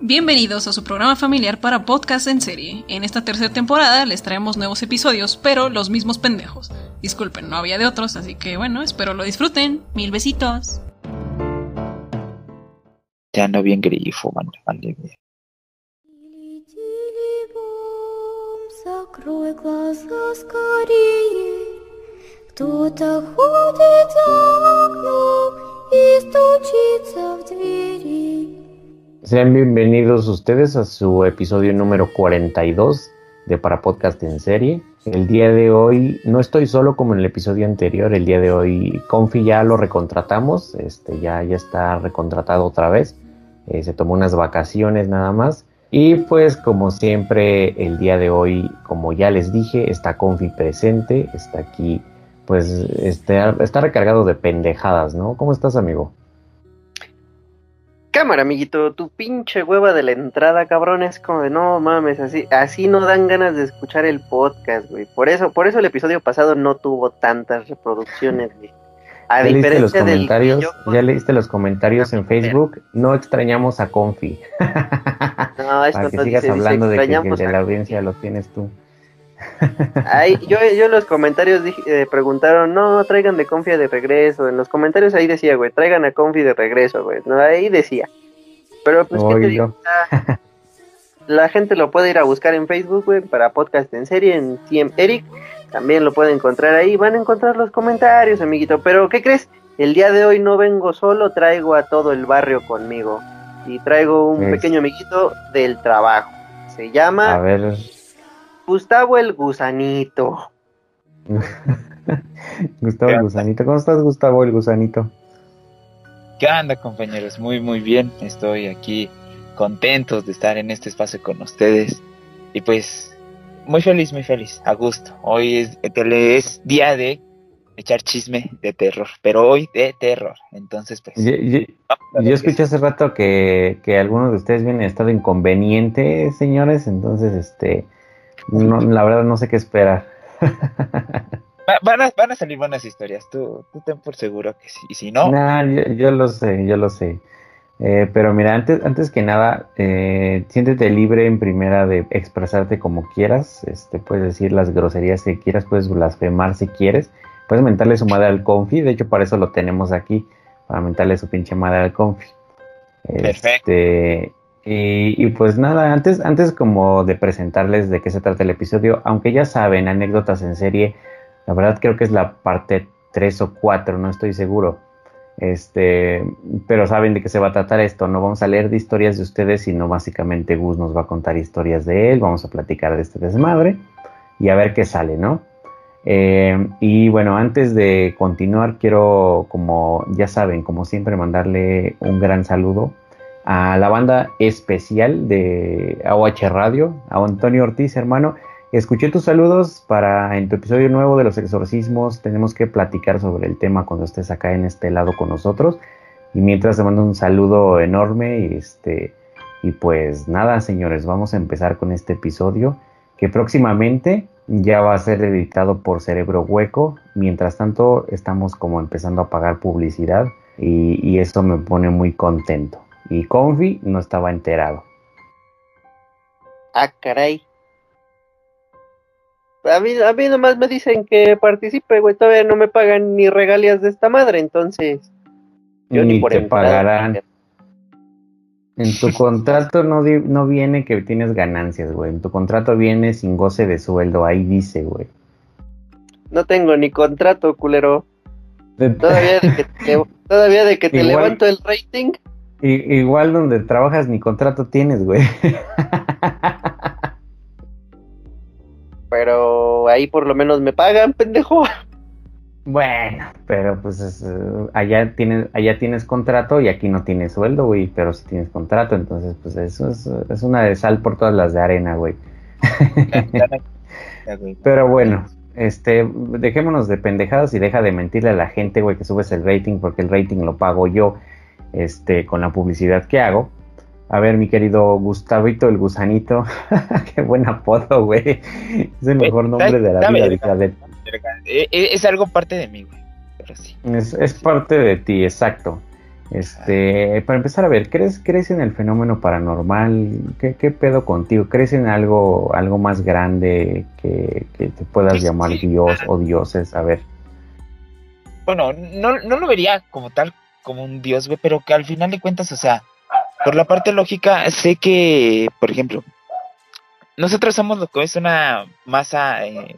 Bienvenidos a su programa familiar para podcast en serie. En esta tercera temporada les traemos nuevos episodios, pero los mismos pendejos. Disculpen, no había de otros, así que bueno, espero lo disfruten. Mil besitos. Ya ando bien grifo, man. Vale, güey. Закрой глаза скорее. Кто-то ходит за окном и стучится в двери. Sean bienvenidos ustedes a su episodio número 42 de Para Podcast en Serie. El día de hoy no estoy solo como en el episodio anterior, el día de hoy Confi ya lo recontratamos, este ya, ya está recontratado otra vez, Eh, se tomó unas vacaciones nada más. Y pues como siempre el día de hoy, como ya les dije, está Confi presente, está aquí, pues está, está recargado de pendejadas, ¿no? ¿Cómo estás amigo? Cámara, amiguito, tu pinche hueva de la entrada, cabrón, es como de no mames, así, así no dan ganas de escuchar el podcast, güey. Por eso, por eso el episodio pasado no tuvo tantas reproducciones, güey. A ¿Ya leíste los del comentarios? video- ¿Ya leíste los comentarios en Facebook? No extrañamos a Confi. No, esto Para que no sigas dice, dice, hablando de que, que de la audiencia lo tienes tú. Ahí, yo, yo en los comentarios dije- eh, preguntaron, no, traigan de Confi de regreso. En los comentarios ahí decía, güey, traigan a Confi de regreso, güey. No, ahí decía. Pero pues, ¿qué te digo? La- La gente lo puede ir a buscar en Facebook, güey, para podcast en serie, en TM Eric. También lo pueden encontrar ahí. Van a encontrar los comentarios, amiguito. Pero, ¿qué crees? El día de hoy no vengo solo, traigo a todo el barrio conmigo. Y traigo un Es- pequeño amiguito del trabajo. Se llama A ver, Gustavo el Gusanito. Gustavo el Gusanito. ¿Cómo estás, Gustavo el Gusanito? ¿Qué onda, compañeros? Muy, muy bien. Estoy aquí contentos de estar en este espacio con ustedes. Y pues, muy feliz, muy feliz. A gusto. Hoy es, es día de echar chisme de terror. Pero hoy de terror. Entonces, pues. Yo, yo- yo escuché hace rato que, que algunos de ustedes vienen en estado inconveniente, señores. Entonces, este, no, la verdad no sé qué esperar. Va- Van a, van a salir buenas historias. Tú, tú ten por seguro que sí. Y si no, Nah, yo, yo lo sé, yo lo sé. Eh, pero mira, antes, antes que nada, eh, siéntete libre en primera de expresarte como quieras. Este, puedes decir las groserías que quieras, puedes blasfemar si quieres. Puedes mentarle su madre al confi, de hecho para eso lo tenemos aquí, para mentarle su pinche madre al confi. Perfecto. Y, y pues nada, antes, antes como de presentarles de qué se trata el episodio, aunque ya saben, anécdotas en serie, la verdad creo que es la parte 3 o 4, no estoy seguro. Este, pero saben de qué se va a tratar esto, no vamos a leer de historias de ustedes, sino básicamente Gus nos va a contar historias de él, vamos a platicar de este desmadre y a ver qué sale, ¿no? Eh, y bueno, antes de continuar, quiero, como ya saben, como siempre, mandarle un gran saludo a la banda especial de AOH Radio, a Antonio Ortiz, hermano. Escuché tus saludos para en tu episodio nuevo de los exorcismos. Tenemos que platicar sobre el tema cuando estés acá en este lado con nosotros. Y mientras te mando un saludo enorme y este y pues nada, señores, vamos a empezar con este episodio que próximamente ya va a ser editado por Cerebro Hueco. Mientras tanto, estamos como empezando a pagar publicidad y, y eso me pone muy contento. Y Confi no estaba enterado. Ah, caray. A mí, a mí nomás me dicen que participe, güey. Todavía no me pagan ni regalías de esta madre, entonces. Yo ni, Ni por te pagarán. En tu contrato no, no viene que tienes ganancias, güey. En tu contrato viene sin goce de sueldo. Ahí dice, güey. No tengo ni contrato, culero. Todavía de que te, todavía de que te Igual- levanto el rating. I- igual donde trabajas ni contrato tienes, güey. Pero ahí por lo menos me pagan, pendejo. Bueno, pero pues es, eh, allá tienes, allá tienes contrato y aquí no tienes sueldo, güey, pero sí tienes contrato, entonces pues eso es, es una de sal por todas las de arena, güey. Pero bueno, este, dejémonos de pendejadas y deja de mentirle a la gente, güey, que subes el rating, porque el rating lo pago yo, este, con la publicidad que hago. A ver, mi querido Gustavito el Gusanito, qué buen apodo, güey. Es el mejor nombre de la vida, de Eh, eh, Es algo parte de mí, güey. Pero sí. Es, es parte de ti, exacto. Este, para empezar a ver, ¿crees, ¿crees en el fenómeno paranormal? ¿Qué, qué pedo contigo? ¿Crees en algo, algo más grande que, que te puedas Pues llamar Dios o dioses? A ver. Bueno, no, no lo vería como tal, como un dios, güey, pero que al final de cuentas, o sea, por la parte lógica, sé que, por ejemplo, nosotros somos lo que es una masa eh,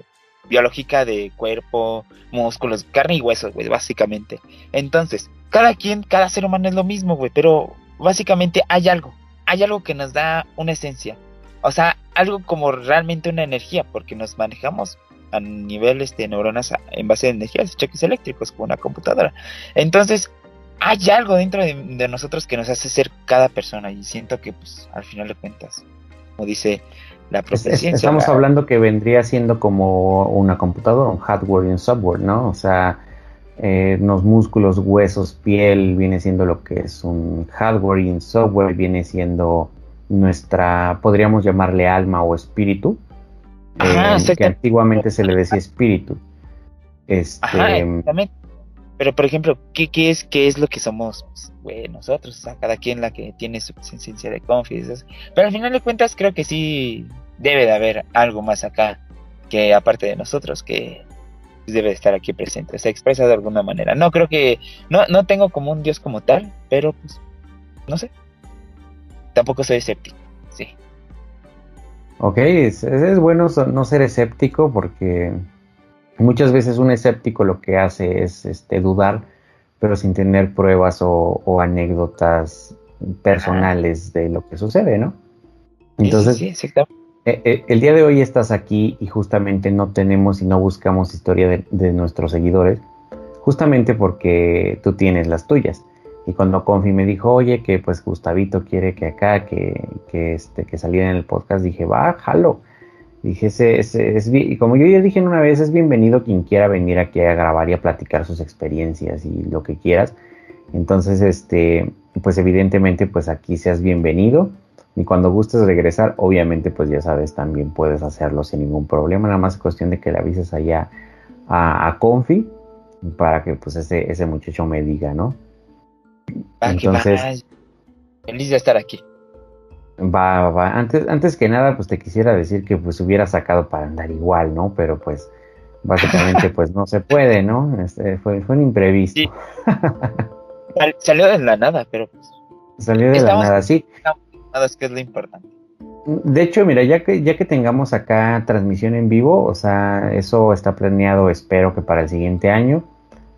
biológica de cuerpo, músculos, carne y huesos, güey, básicamente. Entonces, cada quien, cada ser humano es lo mismo, güey, pero básicamente hay algo, hay algo que nos da una esencia. O sea, algo como realmente una energía, porque nos manejamos a niveles de neuronas a- en base de energías, choques eléctricos, como una computadora. Entonces, hay algo dentro de, de nosotros que nos hace ser cada persona y siento que, pues, al final de cuentas, como dice la propia es- ciencia, estamos la- hablando que vendría siendo como una computadora, un hardware y un software, ¿no? O sea, eh, los músculos, huesos, piel viene siendo lo que es un hardware y un software viene siendo nuestra, podríamos llamarle alma o espíritu, Ajá, eh, que antiguamente se le decía espíritu. Este, Ajá, exactamente. Pero, por ejemplo, ¿qué, es, ¿qué es lo que somos? Pues, nosotros, cada quien la que tiene su esencia de confianza. Pero al final de cuentas, creo que sí debe de haber algo más acá que aparte de nosotros que debe de estar aquí presente. Se expresa de alguna manera. No creo que. No, no tengo como un dios como tal, pero pues. No sé. Tampoco soy escéptico. Sí. Ok, es, es- bueno no ser escéptico porque muchas veces un escéptico lo que hace es este, dudar, pero sin tener pruebas o, o anécdotas personales de lo que sucede, ¿no? Entonces, sí, eh, eh, el día de hoy estás aquí y justamente no tenemos y no buscamos historia de, de nuestros seguidores, justamente porque tú tienes las tuyas. Y cuando Confi me dijo, oye, que pues Gustavito quiere que acá, que, que, este, que saliera en el podcast, dije, va, jalo. Dije, ese, ese es y como yo ya dije una vez, es bienvenido quien quiera venir aquí a grabar y a platicar sus experiencias y lo que quieras. Entonces, este, pues evidentemente, pues aquí seas bienvenido. Y cuando gustes regresar, obviamente, pues ya sabes, también puedes hacerlo sin ningún problema. Nada más es cuestión de que le avises allá a, a Confi para que pues ese, ese muchacho me diga, ¿no? Entonces-. Feliz de estar aquí. Va, va, va. Antes, antes que nada, pues te quisiera decir que pues hubiera sacado para andar igual, ¿no? Pero pues básicamente pues no se puede, ¿no? Este, fue, fue un imprevisto. Sí. Sal- salió de la nada, pero pues. Salió de la nada, sí. Nada es que es lo importante. De hecho, mira, ya que, ya que tengamos acá transmisión en vivo, o sea, eso está planeado, espero que para el siguiente año.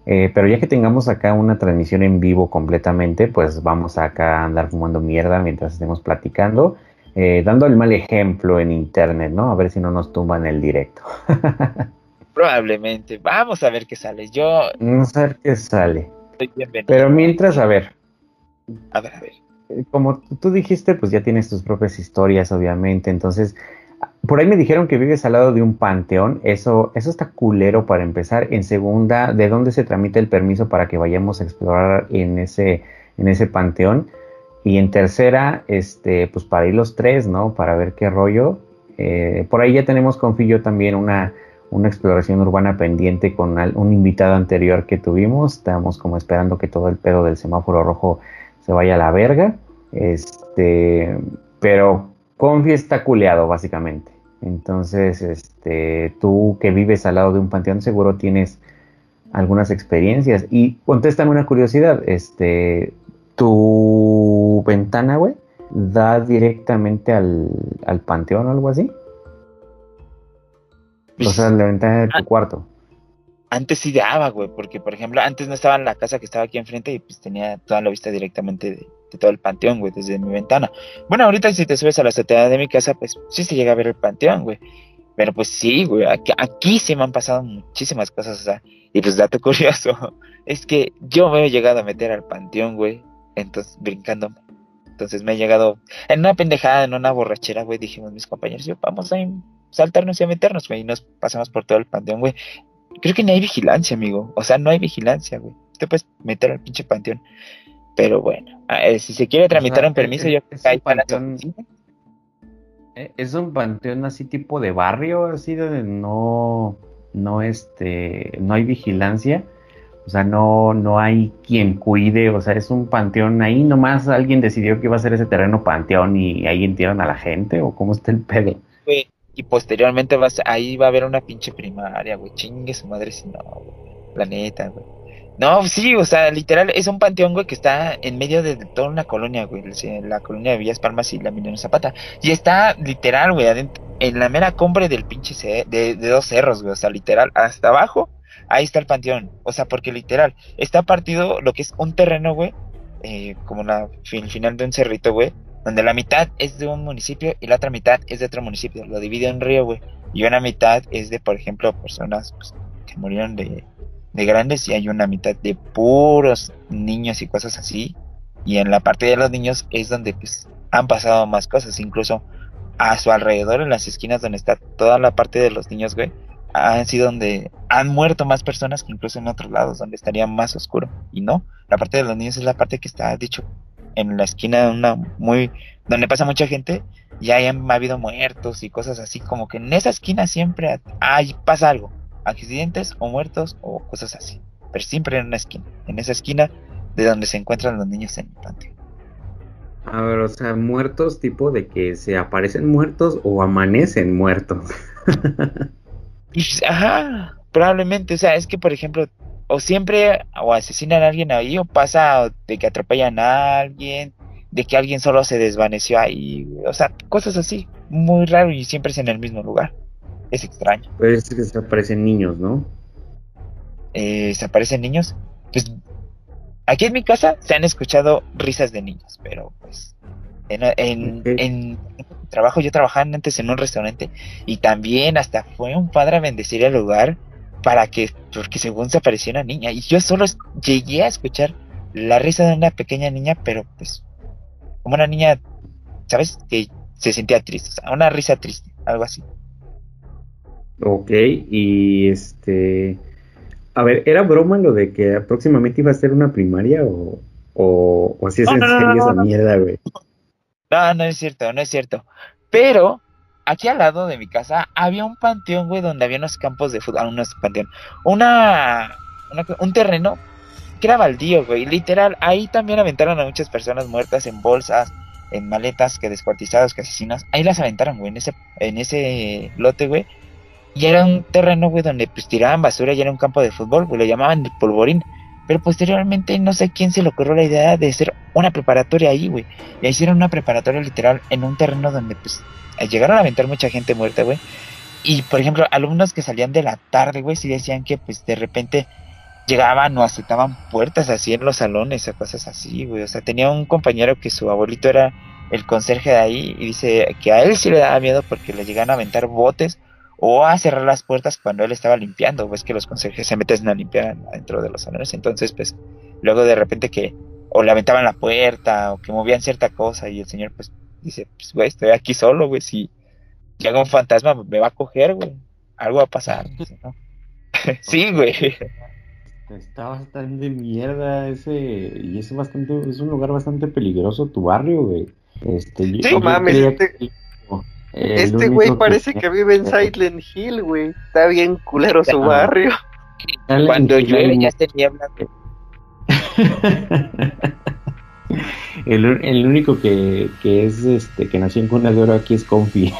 Eh, pero ya que tengamos acá una transmisión en vivo completamente, pues vamos acá a andar fumando mierda mientras estemos platicando, eh, dando el mal ejemplo en internet, ¿no? A ver si no nos tumban el directo. Probablemente. Vamos a ver qué sale. Yo No sé qué sale. Pero mientras, a ver, A ver, a ver. eh, como tú dijiste, pues ya tienes tus propias historias, obviamente. Entonces, por ahí me dijeron que vives al lado de un panteón. Eso, eso está culero para empezar. En segunda, ¿de dónde se tramita el permiso para que vayamos a explorar en ese, en ese panteón? Y en tercera, este, pues para ir los tres, ¿no? Para ver qué rollo. Eh, por ahí ya tenemos con Fillo también una, una exploración urbana pendiente con un invitado anterior que tuvimos. Estamos como esperando que todo el pedo del semáforo rojo se vaya a la verga. Este, pero Confi está culeado, básicamente. Entonces, este, tú que vives al lado de un panteón, seguro tienes algunas experiencias. Y contéstame una curiosidad, este, tu ventana, güey, da directamente al, al panteón o algo así. O sea, la ventana de tu cuarto. Antes sí daba, güey, porque por ejemplo, antes no estaba en la casa que estaba aquí enfrente y pues tenía toda la vista directamente de, todo el panteón, güey, desde mi ventana. Bueno, ahorita si te subes a la azotea de mi casa, pues sí se llega a ver el panteón, güey. Pero pues sí, güey, aquí, aquí sí me han pasado muchísimas cosas, o sea, y pues dato curioso, es que yo me he llegado a meter al panteón, güey, entonces brincándome. Entonces me he llegado en una pendejada, en una borrachera, güey, dijimos mis compañeros, yo vamos a saltarnos y a meternos, güey, y nos pasamos por todo el panteón, güey. Creo que no hay vigilancia, amigo. O sea, no hay vigilancia, güey. Te puedes meter al pinche panteón. Pero bueno, eh, si se quiere tramitar sea, un permiso, es- yo creo que hay para. Eh, Es un panteón así tipo de barrio, así donde no, no este, no hay vigilancia, O sea, no, no hay quien cuide, o sea, es un panteón ahí, nomás alguien decidió que iba a ser ese terreno panteón y ahí entierran a la gente, o cómo está el pedo. Güey, y posteriormente vas, ahí va a haber una pinche primaria, güey. Chingue su madre si no, güey. La neta, güey. No, sí, o sea, literal, es un panteón, güey, que está en medio de toda una colonia, güey. La colonia de Villas Palmas y la Minera Zapata. Y está literal, güey, adentro, en la mera cumbre del pinche de, de dos cerros, güey. O sea, literal, hasta abajo, ahí está el panteón. O sea, porque literal, está partido lo que es un terreno, güey, eh, como la, el final de un cerrito, güey, donde la mitad es de un municipio y la otra mitad es de otro municipio. Lo divide un río, güey. Y una mitad es de, por ejemplo, personas pues, que murieron de, de grandes y hay una mitad de puros niños y cosas así. Y en la parte de los niños es donde pues, han pasado más cosas, incluso a su alrededor, en las esquinas donde está toda la parte de los niños, güey, han sido donde han muerto más personas que incluso en otros lados, donde estaría más oscuro. Y no, la parte de los niños es la parte que está, dicho, en la esquina una muy donde pasa mucha gente y ahí han habido muertos y cosas así como que en esa esquina siempre hay pasa algo accidentes o muertos o cosas así. Pero siempre en una esquina en esa esquina de donde se encuentran los niños en el panteón A ver, o sea, muertos tipo de que se aparecen muertos o amanecen muertos. ajá probablemente o sea es que por ejemplo o siempre o asesinan a alguien ahí o pasa de que atropellan a alguien de que alguien solo se desvaneció ahí o sea cosas así muy raro y siempre es en el mismo lugar es extraño. Pero es que se aparecen niños, ¿no? eh, se aparecen niños pues aquí en mi casa se han escuchado risas de niños pero pues en, en, en trabajo yo trabajaba antes en un restaurante y también hasta fue un padre a bendecir el lugar para que porque según se apareció una niña. Y yo solo llegué a escuchar la risa de una pequeña niña pero pues como una niña sabes que se sentía triste o sea una risa triste algo así Ok, y este... A ver, ¿era broma lo de que próximamente iba a ser una primaria o, o, o si es No, en no, serio no, esa mierda, güey? No, no es cierto, no es cierto. Pero aquí al lado de mi casa había un panteón, güey, donde había unos campos de fútbol, ah, unos panteón, una, una- un terreno que era baldío, güey. Literal, ahí también aventaron a muchas personas muertas en bolsas, en maletas, que descuartizados, que asesinos. Ahí las aventaron, güey, en ese, en ese lote, güey. Y era un terreno, güey, donde pues tiraban basura y era un campo de fútbol, güey, lo llamaban el polvorín. Pero posteriormente no sé quién se le ocurrió la idea de hacer una preparatoria ahí, güey. Y hicieron una preparatoria literal en un terreno donde pues llegaron a aventar mucha gente muerta, güey. Y por ejemplo, alumnos que salían de la tarde, güey, sí decían que pues de repente llegaban o azotaban puertas así en los salones o cosas así, güey. O sea, tenía un compañero que su abuelito era el conserje de ahí y dice que a él sí le daba miedo porque le llegan a aventar botes o a cerrar las puertas cuando él estaba limpiando. Ves que los conserjes se meten a limpiar dentro de los salones. Entonces, pues, luego de repente que o le aventaban la puerta o que movían cierta cosa y el señor, pues, dice, pues, güey, estoy aquí solo, güey, si llega un fantasma me va a coger, güey. Algo va a pasar. dice, ¿no? sí, güey. Está bastante mierda ese, y es bastante, es un lugar bastante peligroso tu barrio, güey. Este, Sí, yo mames, creía este- Este güey parece que- que vive en Silent Hill, güey. Está bien culero su barrio. Dale, Cuando llueve ya se niebla. el, el único que, que es este que nació en cuna de oro aquí es Confi.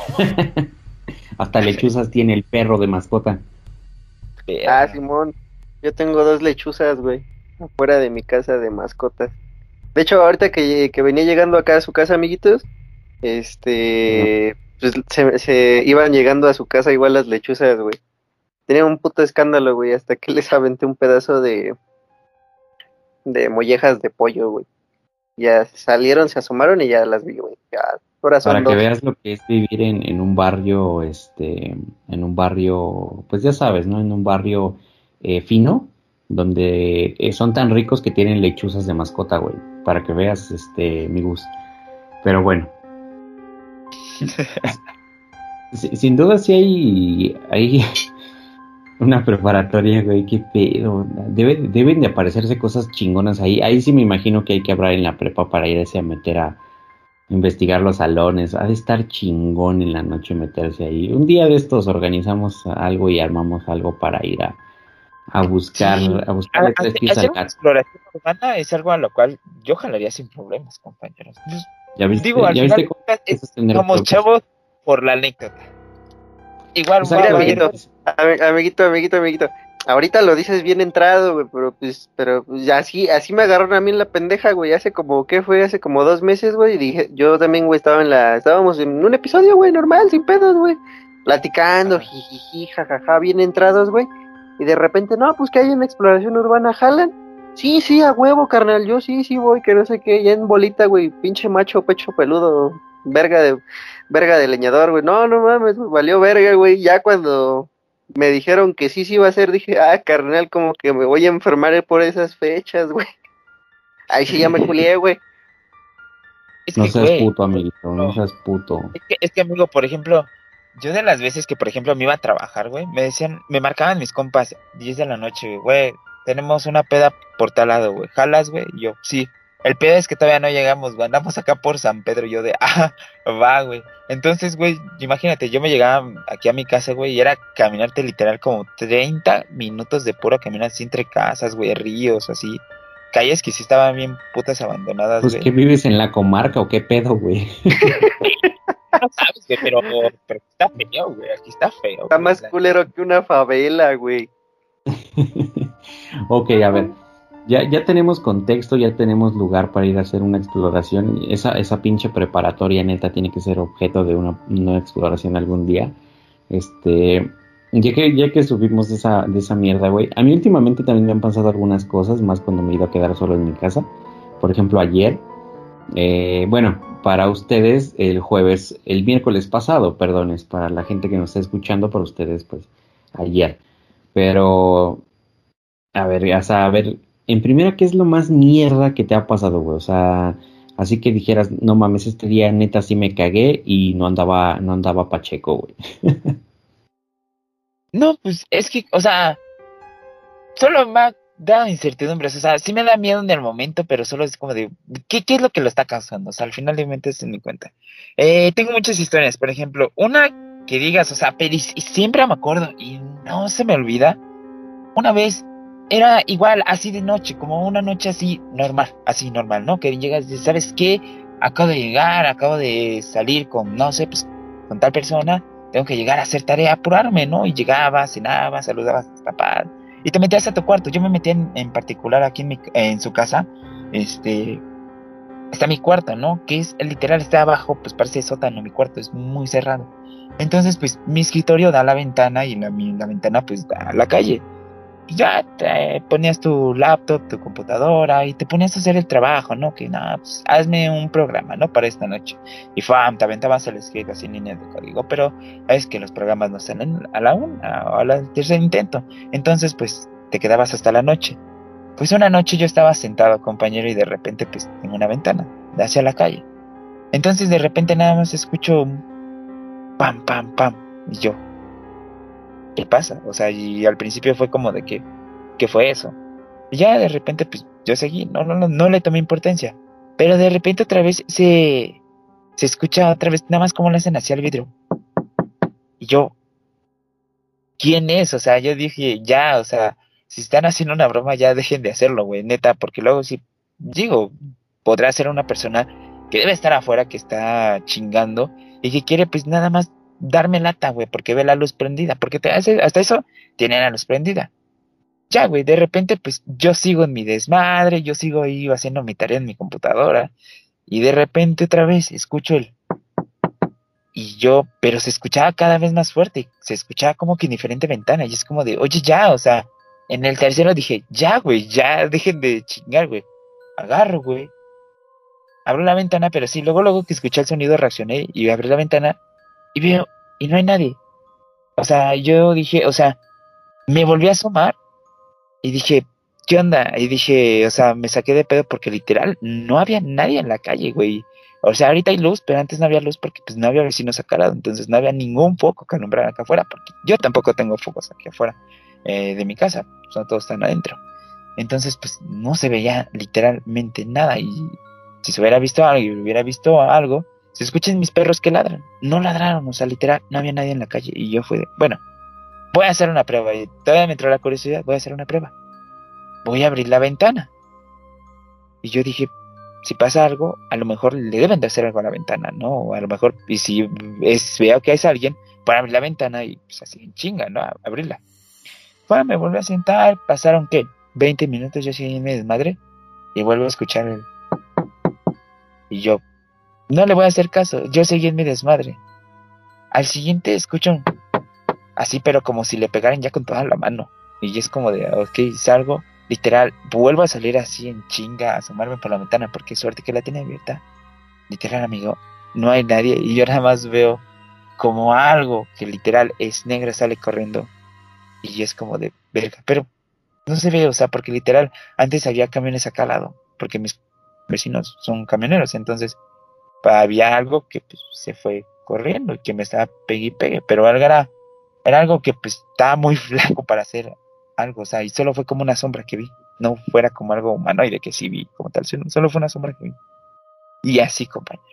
Hasta lechuzas tiene el perro de mascota. Ah, Simón. Yo tengo dos lechuzas, güey. Afuera de mi casa de mascotas. De hecho, ahorita que, que venía llegando acá a su casa, amiguitos, este, pues se, se iban llegando a su casa igual las lechuzas, güey. Tenía un puto escándalo, güey, hasta que les aventé un pedazo de, de mollejas de pollo, güey. Ya salieron, se asomaron y ya las vi, güey. Ya, ahora son Para que veas lo que es vivir en, en un barrio, este, en un barrio, pues ya sabes, ¿no? En un barrio eh, fino, donde eh, son tan ricos que tienen lechuzas de mascota, güey. Para que veas, este, mi gusto. Pero bueno. Si- sin duda sí hay, hay una preparatoria, güey, qué pedo. Debe- deben de aparecerse cosas chingonas ahí. Ahí sí me imagino que hay que hablar en la prepa para irse a meter a investigar los salones. Ha de estar chingón en la noche meterse ahí. Un día de estos organizamos algo y armamos algo para ir a, a buscar, Sí. a buscarle Ha- tres pies hacer al una gato. exploración urbana es algo a lo cual yo jalaría sin problemas, compañeros. Pues, ¿Ya viste, digo, al ya final viste cómo es- somos chavos por la anécdota. Igual, O sea, Mira, amiguito, Ami- amiguito, amiguito, amiguito. Ahorita lo dices bien entrado, güey, pero pues, pero pues, así, así me agarraron a mí en la pendeja, güey, hace como, ¿qué fue? Hace como dos meses, güey, y dije, yo también, güey, estaba en la, estábamos en un episodio, güey, normal, sin pedos, güey, platicando, jijiji, jajaja, bien entrados, güey, y de repente, no, pues que hay una exploración urbana, jalan, sí, sí, a huevo, carnal, yo sí, sí voy, que no sé qué, ya en bolita, güey, pinche macho, pecho peludo, verga de, verga de leñador, güey, no, no mames, valió verga, güey, ya cuando me dijeron que sí, sí iba a ser, dije, ah, carnal, como que me voy a enfermar por esas fechas, güey. Ahí sí ya me culié, güey. Es No que, seas güey, puto, amiguito, no no. seas puto. Es que, es que, amigo, por ejemplo, yo de las veces que, por ejemplo, me iba a trabajar, güey, me decían, me marcaban mis compas 10 de la noche, güey, tenemos una peda por tal lado, güey, jalas, güey, Y yo, sí. El pedo es que todavía no llegamos, güey, andamos acá por San Pedro, y yo de, ah, va, güey. Entonces, güey, imagínate, yo me llegaba aquí a mi casa, güey, y era caminarte literal como 30 minutos de puro caminar así entre casas, güey, ríos, así. Calles que sí estaban bien putas abandonadas, Pues güey. que vives en la comarca o qué pedo, güey. No sabes, güey, pero, pero está feo, güey. Aquí está feo. Está güey, más la- culero que una favela, güey. ok, a ver. Ya, ya tenemos contexto, ya tenemos lugar para ir a hacer una exploración. Esa, esa pinche preparatoria neta tiene que ser objeto de una, una exploración algún día. Este, ya que, ya que subimos de esa, de esa mierda, güey. A mí últimamente también me han pasado algunas cosas, más cuando me he ido a quedar solo en mi casa. Por ejemplo, ayer, eh, bueno, para ustedes el jueves, el miércoles pasado, perdón, es para la gente que nos está escuchando, para ustedes, pues, ayer. Pero, a ver, o sea, a ver, en primera, ¿qué es lo más mierda que te ha pasado, güey? O sea, así que dijeras, no mames, este día neta sí me cagué y no andaba, no andaba pacheco, güey. No, pues es que, o sea, solo me ha dado incertidumbres. O sea, sí me da miedo en el momento, pero solo es como de, ¿qué, qué es lo que lo está causando? O sea, al final de mente se me cuenta. Eh, tengo muchas historias, por ejemplo, una que digas, o sea, pero y siempre me acuerdo y no se me olvida. Una vez era igual, así de noche, como una noche así normal, así normal, ¿no? Que llegas y dices, ¿sabes qué? Acabo de llegar, acabo de salir con, no sé, pues con tal persona, tengo que llegar a hacer tarea, apurarme, ¿no? Y llegaba, cenaba, saludaba a tus papás y te metías a tu cuarto. Yo me metía en, particular aquí en, mi, en su casa, este, está mi cuarto, ¿no? Que es literal, está abajo, pues parece sótano, mi cuarto es muy cerrado. Entonces, pues mi escritorio da la ventana y la, mi- la ventana pues da a la calle. Ya te ponías tu laptop, tu computadora y te ponías a hacer el trabajo, ¿no? Que nada, pues hazme un programa, ¿no? Para esta noche. Y fam, te aventabas el script así en líneas de código, pero es que los programas no salen a la una o al tercer intento. Entonces, pues te quedabas hasta la noche. Pues una noche yo estaba sentado, compañero, y de repente, pues en una ventana, hacia la calle. Entonces, de repente nada más escucho un pam, pam, pam. Y yo, ¿qué pasa? O sea, y al principio fue como de que, ¿qué fue eso? Y ya de repente, pues yo seguí, no, no, no, no le tomé importancia. Pero de repente otra vez se, se escucha otra vez, nada más como le hacen hacia el vidrio. Y yo, ¿quién es? O sea, yo dije, ya, o sea, si están haciendo una broma, ya dejen de hacerlo, güey, neta, porque luego sí, digo, podrá ser una persona que debe estar afuera, que está chingando y que quiere, pues nada más darme lata, güey, porque ve la luz prendida, porque te hace, hasta eso tiene la luz prendida. Ya, güey, de repente, pues yo sigo en mi desmadre, yo sigo ahí haciendo mi tarea en mi computadora, y de repente otra vez escucho el. Y yo, pero se escuchaba cada vez más fuerte, se escuchaba como que en diferente ventana, y es como de, oye, ya, o sea, en el tercero dije, ya, güey, ya, dejen de chingar, güey. Agarro, güey. Abro la ventana, pero sí, luego, luego que escuché el sonido reaccioné y abrí la ventana y veo, y no hay nadie. O sea, yo dije, o sea, me volví a asomar y dije, ¿qué onda? Y dije, o sea, me saqué de pedo porque literal no había nadie en la calle, güey. O sea, ahorita hay luz, pero antes no había luz porque pues no había vecinos acá al lado, entonces no había ningún foco que alumbrara acá afuera, porque yo tampoco tengo focos aquí afuera eh, de mi casa, o sea, todos están adentro. Entonces, pues no se veía literalmente nada y si se hubiera visto algo y hubiera visto algo, se escuchan mis perros que ladran. No ladraron, o sea, literal, no había nadie en la calle y yo fui de, bueno, voy a hacer una prueba. Y todavía me entró la curiosidad, voy a hacer una prueba. Voy a abrir la ventana. Y yo dije, si pasa algo, a lo mejor le deben de hacer algo a la ventana, ¿no? O a lo mejor, y si es, veo que es alguien, para abrir la ventana y pues así en chinga, ¿no? abrirla. Bueno, me volví a sentar, pasaron, ¿qué? 20 minutos, yo en mi desmadre y vuelvo a escuchar el... Y yo, no le voy a hacer caso, yo seguí en mi desmadre. Al siguiente escucho. Así, pero como si le pegaran ya con toda la mano. Y es como de, ok, salgo, literal, vuelvo a salir así en chinga, a asomarme por la ventana, porque suerte que la tiene abierta. Literal, amigo, no hay nadie. Y yo nada más veo como algo que literal es negro sale corriendo. Y es como de verga. Pero no se ve, o sea, porque literal, antes había camiones acá al lado, porque mis vecinos son camioneros, entonces había algo que pues, se fue corriendo y que me estaba pegue y pegue, pero algo era, era algo que pues estaba muy flaco para hacer algo, o sea, y solo fue como una sombra que vi, no fuera como algo humanoide que sí vi como tal, solo fue una sombra que vi. Y así, compañero.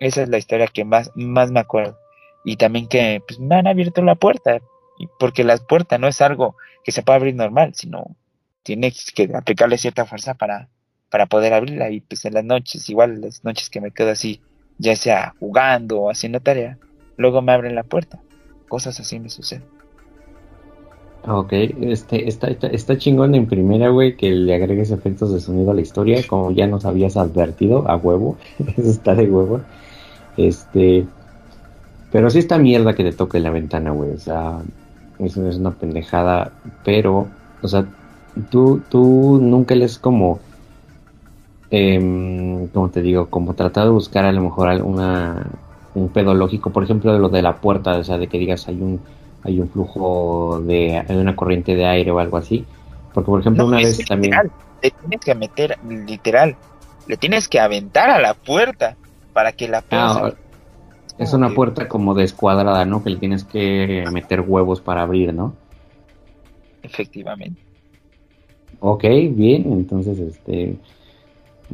Esa es la historia que más, más me acuerdo. Y también que pues, me han abierto la puerta, porque la puerta no es algo que se pueda abrir normal, sino tienes que aplicarle cierta fuerza para, para poder abrirla. Y pues en las noches, igual las noches que me quedo así, ya sea jugando o haciendo tarea, luego me abren la puerta. Cosas así me suceden. Ok, este, está, está, chingón en primera, güey, que le agregues efectos de sonido a la historia, como ya nos habías advertido, a huevo, está de huevo. Este, pero sí está mierda que te toque la ventana, güey, o sea, eso es una pendejada, pero, o sea, tú, tú nunca les como, eh, como te digo, como tratar de buscar a lo mejor alguna, un pedo lógico, por ejemplo, de lo de la puerta, o sea, de que digas hay un, hay un flujo de, hay una corriente de aire o algo así, porque por ejemplo una vez también... Le tienes que meter, literal, le tienes que aventar a la puerta para que la puerta... Ah, es una puerta como descuadrada, ¿no? Que le tienes que meter huevos para abrir, ¿no? Efectivamente. Ok, bien, entonces este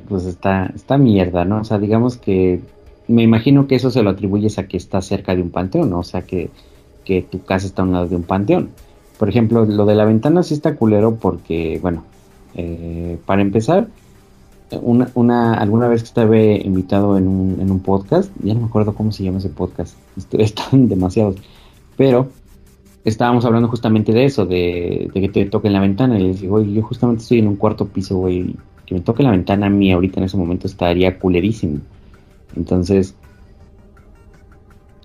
pues está está mierda, ¿no? O sea, digamos que me imagino que eso se lo atribuyes a que está cerca de un panteón, ¿no? O sea, que, que tu casa está a un lado de un panteón. Por ejemplo, lo de la ventana sí está culero porque, bueno, eh, para empezar, una, una, alguna vez que estaba invitado en un, en un podcast, ya no me acuerdo cómo se llama ese podcast, están demasiados, pero estábamos hablando justamente de eso, de, que te toquen la ventana, y les digo, yo justamente estoy en un cuarto piso, güey, que me toque la ventana a mí ahorita en ese momento estaría culerísimo. Entonces,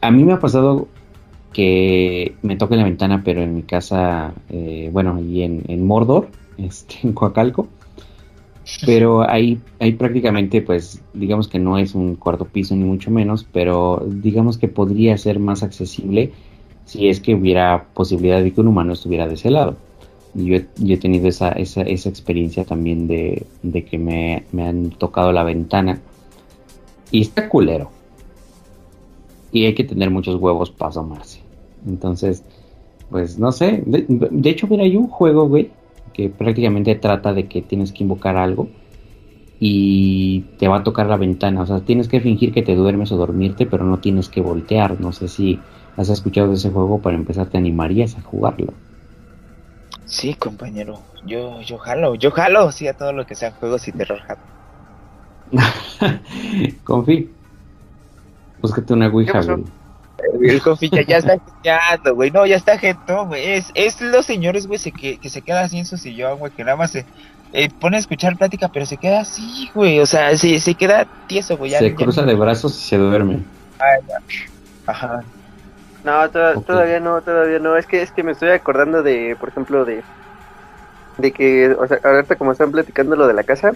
a mí me ha pasado que me toque la ventana, pero en mi casa, eh, bueno, y en, en Mordor, este, en Coacalco, pero ahí, ahí prácticamente, pues, digamos que no es un cuarto piso ni mucho menos, pero digamos que podría ser más accesible si es que hubiera posibilidad de que un humano estuviera de ese lado. Y yo, he tenido esa, esa, esa experiencia también de, que me, han tocado la ventana. Y está culero. Y hay que tener muchos huevos para asomarse. Entonces, pues no sé. De, hecho, mira, hay un juego, güey, que prácticamente trata de que tienes que invocar algo y te va a tocar la ventana. O sea, tienes que fingir que te duermes o dormirte, pero no tienes que voltear. No sé si has escuchado ese juego, para empezar te animarías a jugarlo. Sí, compañero. Yo, yo jalo, yo jalo, sí, a todo lo que sea juegos y terror. Confi, búscate una Ouija, el confilla ya está jeteando, güey. No, ya está jetón, güey. Es, es los señores, güey, que, que se queda así en su sillón, güey, que nada más se eh, pone a escuchar plática, pero se queda así, güey. O sea, se, se queda tieso, güey. Se cruza de brazos y se duerme. Ajá. No, todavía no, todavía no. Es que es que me estoy acordando de, por ejemplo, de de que, o sea, ahorita como están platicando lo de la casa,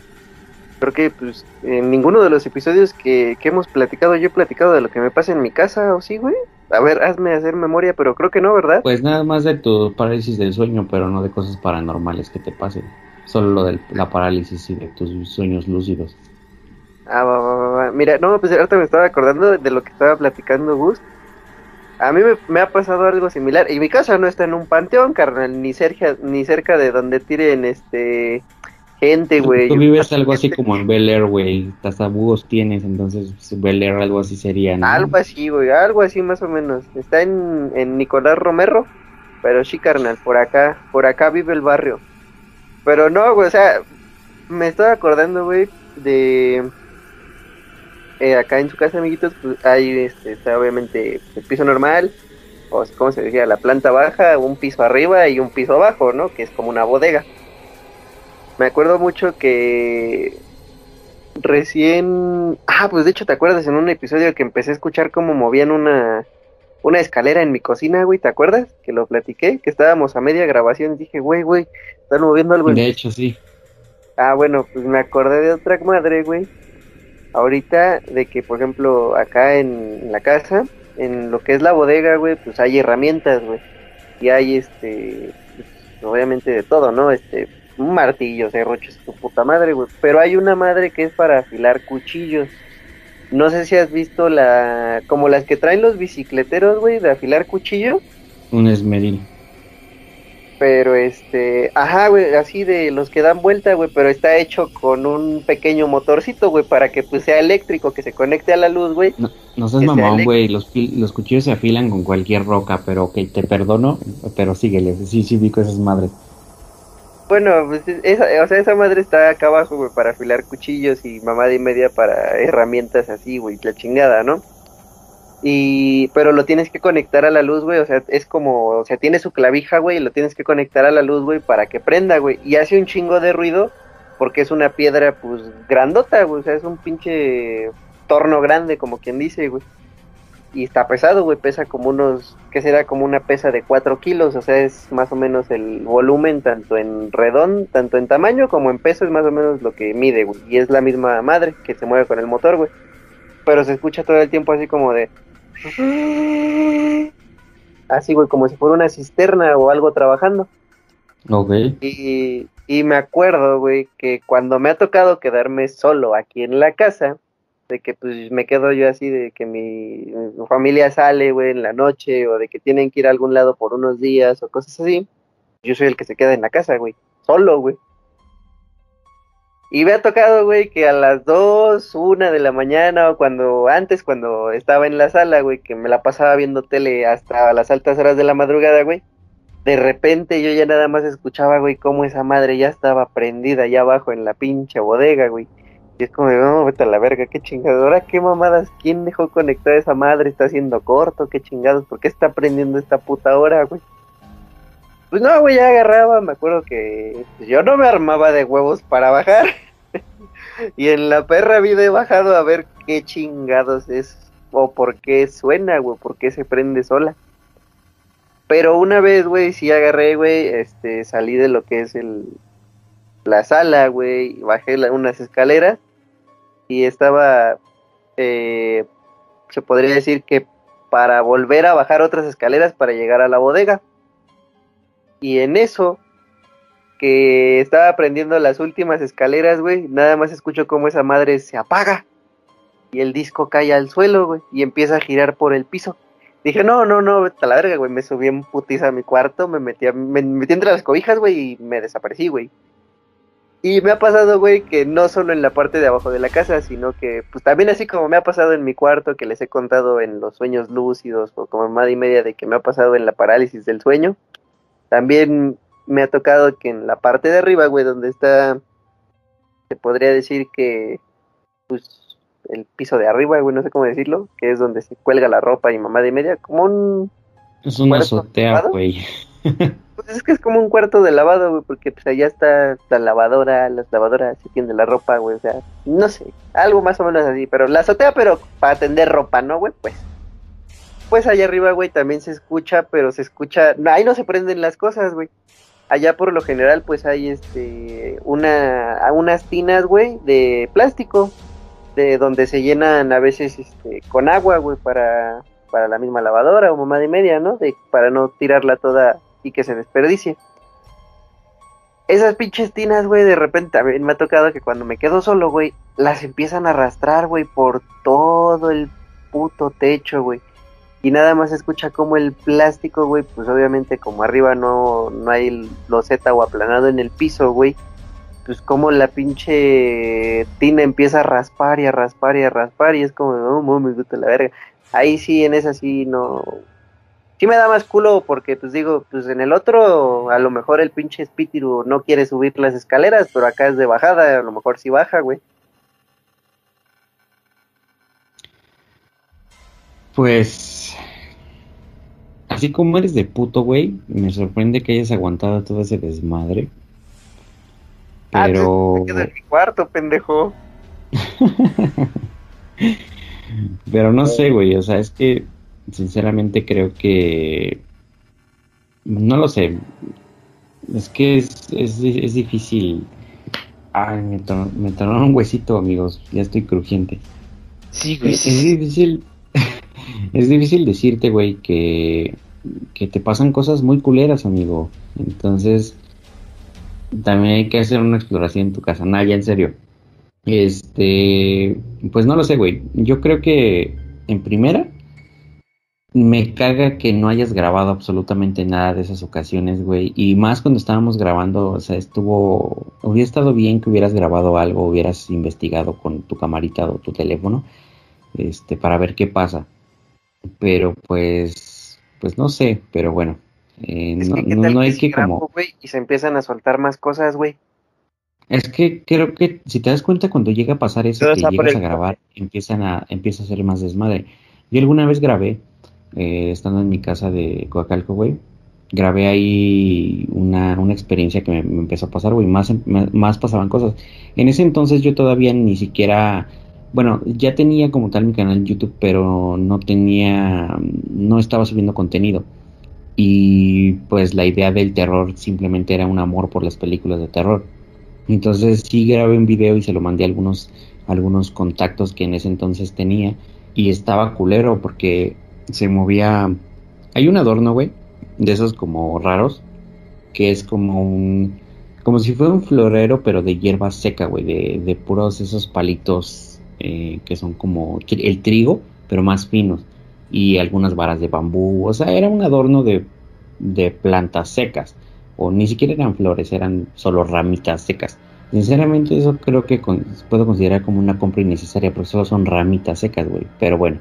creo que pues en ninguno de los episodios que, hemos platicado, yo he platicado de lo que me pasa en mi casa, ¿o sí, güey? A ver, hazme hacer memoria, pero creo que no, ¿verdad? Pues nada más de tu parálisis del sueño, pero no de cosas paranormales que te pasen. Solo lo de la parálisis y de tus sueños lúcidos. Ah, va, va, va. Mira, no, pues ahorita me estaba acordando de lo que estaba platicando Gus. A mí me, me, ha pasado algo similar. Y mi casa no está en un panteón, carnal, ni cerca, ni cerca de donde tiren este gente, güey. Tú vives algo así como en Bel Air, güey. Hasta búhos tienes, entonces pues, Bel Air algo así sería, ¿no? Algo así, güey, algo así más o menos. Está en, en Nicolás Romero, Pero sí, carnal, por acá, por acá vive el barrio. Pero no, güey, o sea, me estoy acordando, güey, de... eh, acá en su casa, amiguitos, pues hay, este, está obviamente el piso normal, o como se decía, la planta baja, un piso arriba y un piso abajo, ¿no? Que es como una bodega. Me acuerdo mucho que recién... Ah, pues de hecho, ¿te acuerdas en un episodio que empecé a escuchar cómo movían una, una escalera en mi cocina, güey? ¿Te acuerdas? Que lo platiqué, que estábamos a media grabación y dije, güey, güey, están moviendo algo De hecho, sí. Ah, bueno, pues me acordé de otra madre, güey. Ahorita de que, por ejemplo, acá en, la casa, en lo que es la bodega, güey, pues hay herramientas, güey. Y hay, este, pues, obviamente de todo, ¿no? Este, un martillo, serruchos, tu puta madre, güey. Pero hay una madre que es para afilar cuchillos. No sé si has visto la, como las que traen los bicicleteros, güey, de afilar cuchillo. Un esmeril. Pero este, ajá, güey, así de los que dan vuelta, güey, pero está hecho con un pequeño motorcito, güey, para que pues sea eléctrico, que se conecte a la luz, güey. No, no seas mamón, güey. Los, los cuchillos se afilan con cualquier roca, pero que te perdono, pero síguele. Sí, sí, vi esas madres. Bueno, pues esa, o sea, esa madre está acá abajo, güey, para afilar cuchillos y mamada y media para herramientas así, güey, la chingada, ¿no? Y, pero lo tienes que conectar a la luz, güey, o sea, es como, o sea, tiene su clavija, güey, y lo tienes que conectar a la luz, güey, para que prenda, güey, y hace un chingo de ruido porque es una piedra, pues, grandota, güey, o sea, es un pinche torno grande, como quien dice, güey. Y está pesado, güey, pesa como unos, ¿qué será? Como una pesa de 4 kilos, o sea, es más o menos el volumen, tanto en redón, tanto en tamaño como en peso, es más o menos lo que mide, güey. Y es la misma madre que se mueve con el motor, güey. Pero se escucha todo el tiempo así como de... Así, güey, como si fuera una cisterna o algo trabajando. Ok. Y, y me acuerdo, güey, que cuando me ha tocado quedarme solo aquí en la casa, de que pues me quedo yo así, de que mi, mi familia sale, güey, en la noche, o de que tienen que ir a algún lado por unos días, o cosas así, yo soy el que se queda en la casa, güey, solo, güey. Y me ha tocado, güey, que a las dos, una de la mañana, o cuando, antes, cuando estaba en la sala, güey, que me la pasaba viendo tele hasta las altas horas de la madrugada, güey, de repente yo ya nada más escuchaba, güey, cómo esa madre ya estaba prendida allá abajo en la pinche bodega, güey. Y es como, no, vete a la verga, qué chingadora, qué mamadas, ¿quién dejó conectada esa madre? ¿Está haciendo corto? ¿Qué chingados? ¿Por qué está prendiendo esta puta hora, güey? Pues no, güey, ya agarraba, me acuerdo que pues, yo no me armaba de huevos para bajar. y en la perra vida he bajado a ver qué chingados es o por qué suena, güey, por qué se prende sola. Pero una vez, güey, sí agarré, güey, este, salí de lo que es el, la sala, güey, bajé unas escaleras y estaba, eh, se podría decir que para volver a bajar otras escaleras para llegar a la bodega. Y en eso, que estaba aprendiendo las últimas escaleras, güey, nada más escucho cómo esa madre se apaga y el disco cae al suelo, güey, y empieza a girar por el piso. Dije, no, no, no, vete a la verga, güey. Me subí en putiza a mi cuarto, me metí, a- me metí entre las cobijas, güey, y me desaparecí, güey. Y me ha pasado, güey, que no solo en la parte de abajo de la casa, sino que, pues también así como me ha pasado en mi cuarto, que les he contado en los sueños lúcidos, o como más y media de que me ha pasado en la parálisis del sueño, también me ha tocado que en la parte de arriba, güey, donde está, se podría decir que, pues, el piso de arriba, güey, no sé cómo decirlo, que es donde se cuelga la ropa y mamá de media, como un Es una ¿Cuarto azotea, güey. Pues es que es como un cuarto de lavado, güey, porque pues allá está la lavadora, las lavadoras se tiende la ropa, güey, o sea, no sé, algo más o menos así, pero la azotea, pero para tender ropa, ¿no, güey? Pues. Pues allá arriba, güey, también se escucha, pero se escucha, ahí no se prenden las cosas, güey. Allá por lo general, pues hay este, una, unas tinas, güey, de plástico, de donde se llenan a veces, este, con agua, güey, para, para la misma lavadora o mamá de media, ¿no? De, para no tirarla toda y que se desperdicie. Esas pinches tinas, güey, de repente también me ha tocado que cuando me quedo solo, güey, las empiezan a arrastrar, güey, por todo el puto techo, güey. Y nada más escucha como el plástico, güey, pues obviamente como arriba no, no hay loseta o aplanado en el piso, güey. Pues como la pinche tina empieza a raspar y a raspar y a raspar y es como, no mames, gusta la verga. Ahí sí, en esa sí no, sí me da más culo porque, pues digo, pues en el otro, a lo mejor el pinche espíritu no quiere subir las escaleras, pero acá es de bajada, a lo mejor sí baja, güey. Pues, así como eres de puto, güey, me sorprende que hayas aguantado todo ese desmadre. Ah, Pero... me quedo en mi cuarto, pendejo. Pero no sé, güey, o sea, es que sinceramente creo que... No lo sé. Es que es, es, es difícil. Ay, me, tron- me tronó un huesito, amigos. Ya estoy crujiente. Sí, güey, Es, sí, es difícil. es difícil decirte, güey, que, que te pasan cosas muy culeras, amigo. Entonces, también hay que hacer una exploración en tu casa. Nah, ya en serio. Este, pues no lo sé, güey. Yo creo que en primera me caga que no hayas grabado absolutamente nada de esas ocasiones, güey. Y más cuando estábamos grabando, o sea, estuvo, hubiera estado bien que hubieras grabado algo, hubieras investigado con tu camarita o tu teléfono, este, para ver qué pasa. Pero pues, pues no sé, pero bueno. eh, Es no, que, ¿qué no- no hay que como... y se empiezan a soltar más cosas, güey. Es que creo que si te das cuenta cuando llega a pasar eso, Todo que llegas a grabar, empiezan a, empieza a hacer más desmadre. Yo alguna vez grabé, eh, estando en mi casa de Coacalco, güey, grabé ahí una, una experiencia que me, me empezó a pasar, güey, más, más pasaban cosas. En ese entonces yo todavía ni siquiera, bueno, ya tenía como tal mi canal en YouTube, pero no tenía, no estaba subiendo contenido. Y pues la idea del terror simplemente era un amor por las películas de terror. Entonces sí grabé un video y se lo mandé a algunos, algunos contactos que en ese entonces tenía. Y estaba culero porque se movía. Hay un adorno, güey, de esos como raros, que es como un. Como si fuera un florero, pero de hierba seca, güey, de, de puros esos palitos eh, que son como el trigo, pero más finos. Y algunas varas de bambú. O sea, era un adorno de, de plantas secas o ni siquiera eran flores, eran solo ramitas secas. Sinceramente eso creo que puedo considerar como una compra innecesaria porque solo son ramitas secas, güey. Pero bueno,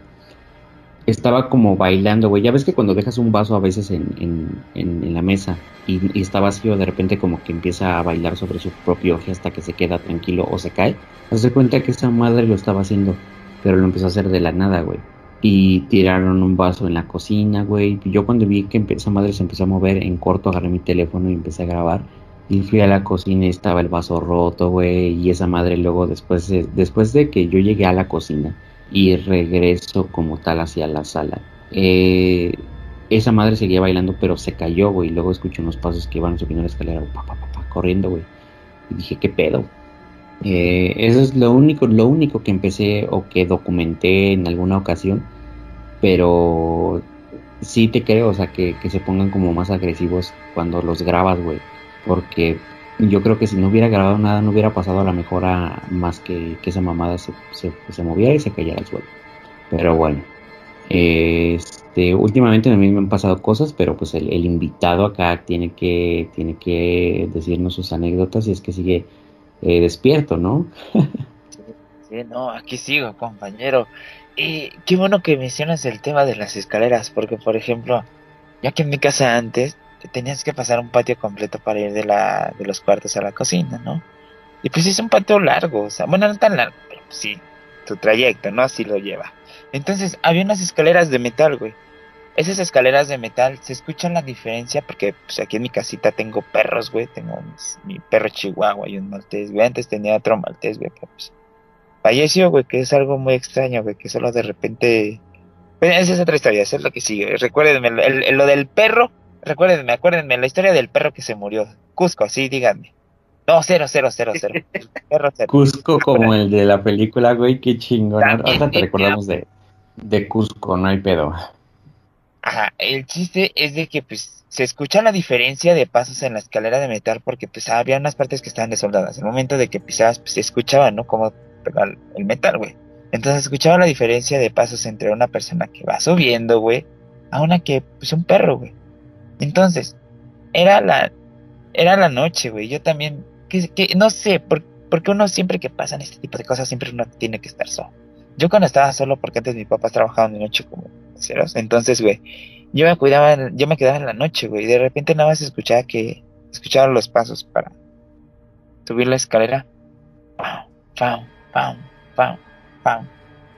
estaba como bailando, güey. Ya ves que cuando dejas un vaso a veces en, en, en- la mesa y, está vacío, de repente como que empieza a bailar sobre su propio eje hasta que se queda tranquilo o se cae. Haz de cuenta que esa madre lo estaba haciendo, pero lo empezó a hacer de la nada, güey y tiraron un vaso en la cocina, güey. Yo cuando vi que esa madre se empezó a mover en corto, agarré mi teléfono y empecé a grabar. Y fui a la cocina y estaba el vaso roto, güey. Y esa madre luego después de, después de que yo llegué a la cocina y regreso como tal hacia la sala. eh, esa madre seguía bailando, pero se cayó, güey. Luego escuché unos pasos que iban subiendo la escalera, pa, pa, pa, corriendo, güey. Y dije, ¿qué pedo? Eh, eso es lo único, lo único que empecé o que documenté en alguna ocasión. Pero sí te creo, o sea, que, que se pongan como más agresivos cuando los grabas, güey. Porque yo creo que si no hubiera grabado nada, no hubiera pasado a la mejor a más que, que esa mamada se, se, moviera y se cayera al suelo. Pero bueno. Este, últimamente también me han pasado cosas, pero pues el, el invitado acá tiene que, tiene que decirnos sus anécdotas y es que sigue eh, despierto, ¿no? Sí, no, aquí sigo, compañero. Y qué bueno que mencionas el tema de las escaleras, porque por ejemplo, ya que en mi casa antes te tenías que pasar un patio completo para ir de la de los cuartos a la cocina, ¿no? Y pues es un patio largo, o sea, bueno, no tan largo, pero pues sí, tu trayecto, ¿no? Así lo lleva. Entonces, había unas escaleras de metal, güey. Esas escaleras de metal, se escucha la diferencia porque pues aquí en mi casita tengo perros, güey. Tengo mis- mi perro chihuahua y un maltés, güey. Antes tenía otro maltés, güey, pero pues falleció, güey, que es algo muy extraño, güey, que solo de repente... Bueno, esa es otra historia, es lo que sigue. Recuérdenme, el- lo del perro, recuérdenme, acuérdenme, la historia del perro que se murió. Cusco, sí, díganme. No, cero, cero, cero, cero. El perro cero. Cusco como el de la película, güey, qué chingón. Ahorita te recordamos de, de Cusco, no hay pedo. Ajá, el chiste es de que pues se escucha la diferencia de pasos en la escalera de metal porque pues había unas partes que estaban desoldadas. El momento de que pisabas pues se escuchaba, ¿no? Como el- el metal, güey. Entonces se escuchaba la diferencia de pasos entre una persona que va subiendo, güey, a una que pues un perro, güey. Entonces, era la era la noche, güey. Yo también que, no sé, por, porque uno siempre que pasan este tipo de cosas siempre uno tiene que estar solo. Yo cuando estaba solo porque antes mis papás trabajaban de noche como ceros, entonces, güey, yo me cuidaba, yo me quedaba en la noche, güey, y de repente nada más escuchaba que, escuchaba los pasos para subir la escalera. Pam, pam, pam, pam, pam.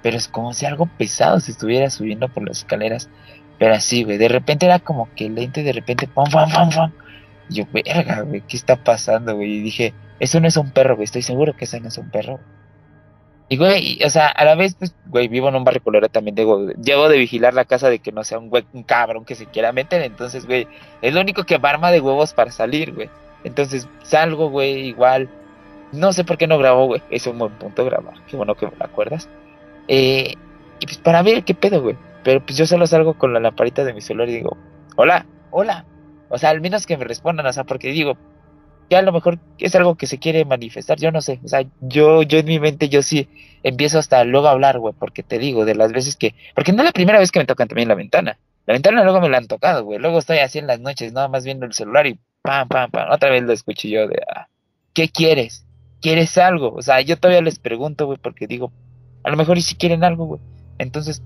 Pero es como si algo pesado se estuviera subiendo por las escaleras. Pero así, güey, de repente era como que lento y de repente, pam, pam, pam, pam. Y yo, verga, güey, ¿qué está pasando, güey? Y dije, eso no es un perro, güey, estoy seguro que eso no es un perro. Y, güey, o sea, a la vez, pues, güey, vivo en un barrio colorado también, debo, llevo de vigilar la casa de que no sea un, güey, un cabrón que se quiera meter, entonces, güey, es lo único que me arma de huevos para salir, güey. Entonces, salgo, güey, igual, no sé por qué no grabo, güey, es un buen punto grabar, qué bueno que me lo acuerdas. Eh, y pues para ver qué pedo, güey, pero pues yo solo salgo con la lamparita de mi celular y digo, hola, hola, o sea, al menos que me respondan, o sea, porque digo, ya a lo mejor es algo que se quiere manifestar, yo no sé, o sea, yo, yo en mi mente, yo sí empiezo hasta luego a hablar, güey, porque te digo, de las veces que, porque no es la primera vez que me tocan también la ventana, la ventana luego me la han tocado, güey, luego estoy así en las noches, nada más viendo el celular y pam, pam, pam, otra vez lo escucho yo de, ah, ¿qué quieres? ¿Quieres algo? O sea, yo todavía les pregunto, güey, porque digo, a lo mejor y si quieren algo, güey, entonces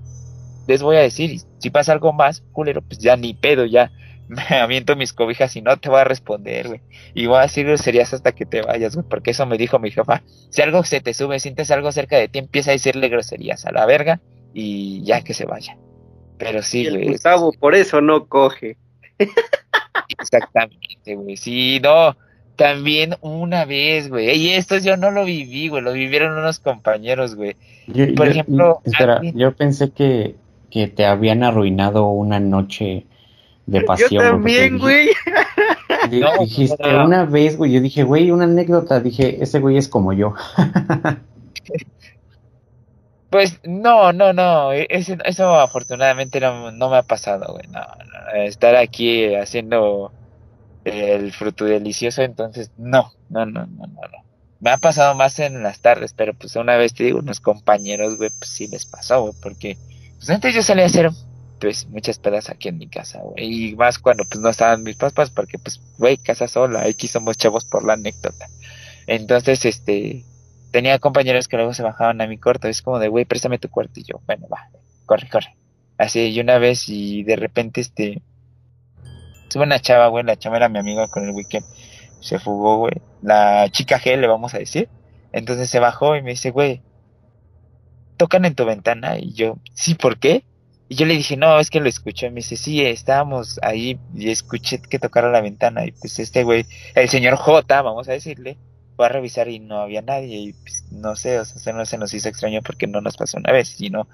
les voy a decir, si pasa algo más, culero, pues ya ni pedo, ya me aviento mis cobijas y no te voy a responder, güey. Y voy a decir groserías hasta que te vayas, güey, porque eso me dijo mi jefa. Si algo se te sube, sientes algo cerca de ti, empieza a decirle groserías a la verga y ya que se vaya. Pero sí, güey. Gustavo, por eso no coge. Exactamente, güey. Sí, no. También una vez, güey. Y esto yo no lo viví, güey. Lo vivieron unos compañeros, güey. Yo, Por yo- ejemplo, espera, alguien- yo pensé que, que te habían arruinado una noche de Yo pasión. también, porque güey. No, dijiste no. una vez, güey. Yo dije, güey, una anécdota. Dije, ese güey es como yo. Pues no, no, no. e- ese- eso afortunadamente no, no me ha pasado, güey. No, no, estar aquí haciendo el fruto delicioso, entonces no, no, no, no, no, no. Me ha pasado más en las tardes, pero pues una vez te digo, unos compañeros, güey, pues sí les pasó, güey, porque pues antes yo salía a hacer pues muchas pedas aquí en mi casa, y más cuando pues no estaban mis papás, porque pues, güey, casa sola, aquí somos chavos por la anécdota. Entonces, este, tenía compañeros que luego se bajaban a mi cuarto, es como de, güey, préstame tu cuarto, y yo, bueno, va, corre, corre. Así, y una vez, y de repente, este, sube una chava, güey, la chava era mi amiga con el weekend, se fugó, güey, la chica G, le vamos a decir, entonces se bajó y me dice, güey, tocan en tu ventana, y yo, sí, ¿por qué? Y yo le dije, no, es que lo escuché. Me dice, sí, estábamos ahí y escuché que tocaron la ventana. Y pues este güey, el señor J, vamos a decirle, fue a revisar y no había nadie. Y pues no sé, o sea, se nos, se nos hizo extraño porque no nos pasó una vez. Y no,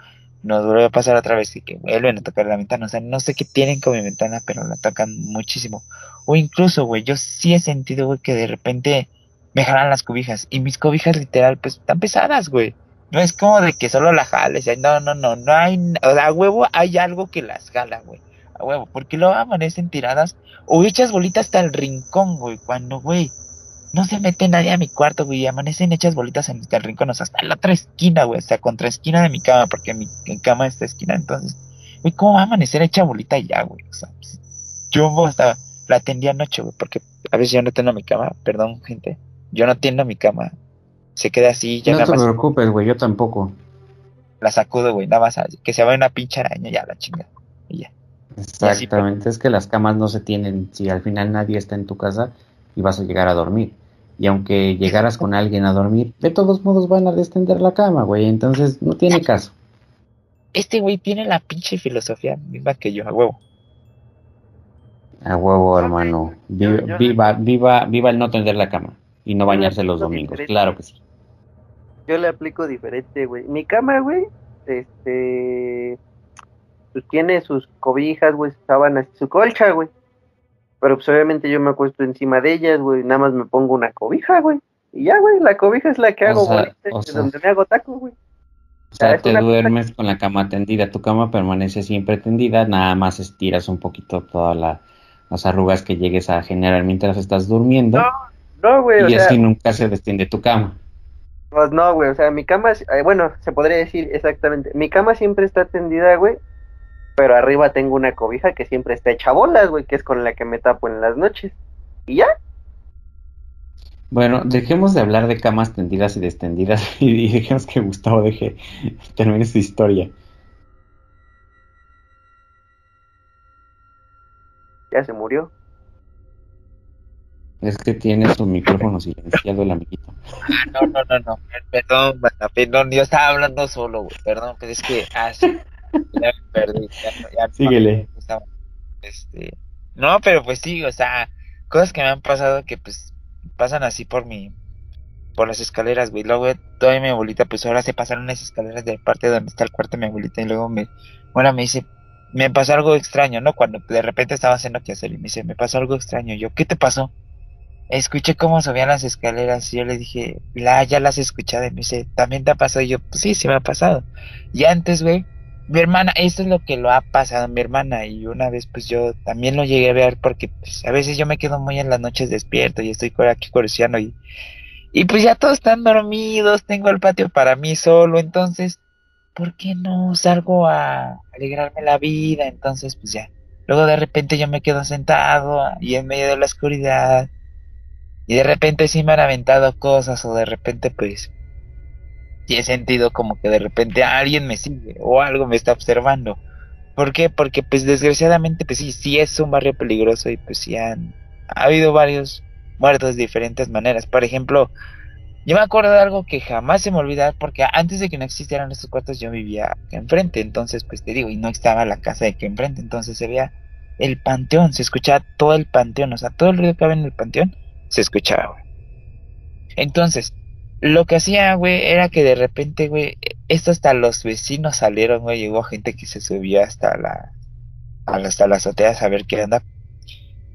nos volvió a pasar otra vez y que vuelven a tocar la ventana. O sea, no sé qué tienen con mi ventana, pero la tocan muchísimo. O incluso, güey, yo sí he sentido, güey, que de repente me jalan las cobijas. Y mis cobijas, literal, pues están pesadas, güey. No es como de que solo la jales, no, no, no, no hay, o sea, a huevo hay algo que las jala, güey, a huevo, porque luego amanecen tiradas o hechas bolitas hasta el rincón, güey, cuando, güey, no se mete nadie a mi cuarto, güey, amanecen hechas bolitas en el rincón, o sea, hasta la otra esquina, güey, hasta contra esquina de mi cama, porque mi, cama está esquina, entonces, güey, ¿cómo va a amanecer hecha bolita ya, güey? O sea, pues, yo hasta la atendí anoche, güey, porque a veces yo no tengo mi cama, perdón, gente, yo no tiendo mi cama, se queda así, ya No nada te más preocupes, güey, yo tampoco. la sacudo, güey, nada más así, que se vaya una pinche araña, ya la chinga. Y ya. Exactamente, es que las camas no se tienen si al final nadie está en tu casa y vas a llegar a dormir. Y aunque llegaras con alguien a dormir, de todos modos van a descender la cama, güey, entonces no tiene caso. Este güey tiene la pinche filosofía misma que yo, a huevo. A huevo, hermano. Viva, viva, viva, viva el no tender la cama y no bañarse los domingos, claro que sí. Yo le aplico diferente, güey. Mi cama, güey, este, pues tiene sus cobijas, güey, sus sábanas, su colcha, güey. Pero pues obviamente yo me acuesto encima de ellas, güey, nada más me pongo una cobija, güey. Y ya, güey, la cobija es la que O hago, sea, bolita, o y sea. donde me hago taco, güey. O sea, te duermes con la cama tendida, tu cama permanece siempre tendida, nada más estiras un poquito todas la- las arrugas que llegues a generar mientras estás durmiendo No, No, güey, o y sea, así nunca se destiende tu cama. Pues no, güey, o sea, mi cama, eh, bueno, se podría decir exactamente, mi cama siempre está tendida, güey, pero arriba tengo una cobija que siempre está hecha bolas, güey, que es con la que me tapo en las noches. Y ya, Bueno, dejemos de hablar de camas tendidas y descendidas y, y dejemos que Gustavo deje termine su historia. ya se murió. Es que tiene su micrófono silenciado el amiguito. Ah, no, no, no, no. Perdón, banda, perdón. Yo estaba hablando solo, güey. Perdón, pero es que. Ah, sí. Ya me perdí. Ya, no- ya no- Síguele. estaba- Este. No, pero pues sí, o sea, cosas que me han pasado que pues pasan así por mi. Por las escaleras, güey. Luego toda mi abuelita, pues ahora se pasaron las escaleras de parte donde está el cuarto de mi abuelita. Y luego me. Bueno, me dice. Me pasó algo extraño, ¿no? Cuando de repente estaba haciendo que hacer y me dice, me pasó algo extraño. Y yo, ¿qué te pasó? Escuché cómo subían las escaleras y yo le dije, la, ya las he escuchado y me dice, ¿también te ha pasado? Y yo, pues sí, sí me ha pasado. Y antes, güey, mi hermana, esto es lo que lo ha pasado mi hermana y una vez pues yo también lo llegué a ver porque pues a veces yo me quedo muy en las noches despierto y estoy aquí curioseando y, y pues ya todos están dormidos, tengo el patio para mí solo, entonces, ¿por qué no salgo a alegrarme la vida? Entonces, pues ya. Luego de repente yo me quedo sentado y en medio de la oscuridad y de repente sí me han aventado cosas o de repente pues sí he sentido como que de repente alguien me sigue o algo me está observando. ¿Por qué? Porque pues desgraciadamente pues sí, sí es un barrio peligroso y pues sí han ha habido varios muertos de diferentes maneras. Por ejemplo, yo me acuerdo de algo que jamás se me olvidar porque antes de que no existieran estos cuartos yo vivía enfrente, entonces pues te digo, y no estaba la casa de que enfrente, entonces se veía el panteón, se escuchaba todo el panteón, o sea, todo el ruido que había en el panteón se escuchaba, güey. Entonces, lo que hacía, güey, era que de repente, güey, esto hasta los vecinos salieron, güey, llegó gente que se subía hasta la, hasta la azotea a saber qué anda.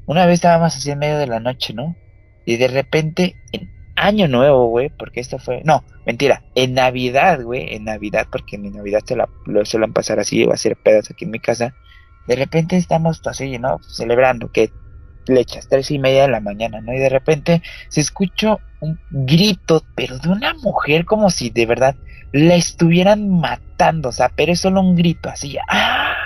Una vez estábamos así en medio de la noche, ¿no? Y de repente, en Año Nuevo, güey, porque esto fue, no, mentira, en Navidad, güey, en Navidad, porque en Navidad se la, lo suelen pasar así, va a ser pedas aquí en mi casa. De repente estamos así, ¿no? Celebrando que lechas, tres y media de la mañana, ¿no? Y de repente se escuchó un grito, pero de una mujer como si de verdad la estuvieran matando, o sea, pero es solo un grito, así, ¡ah!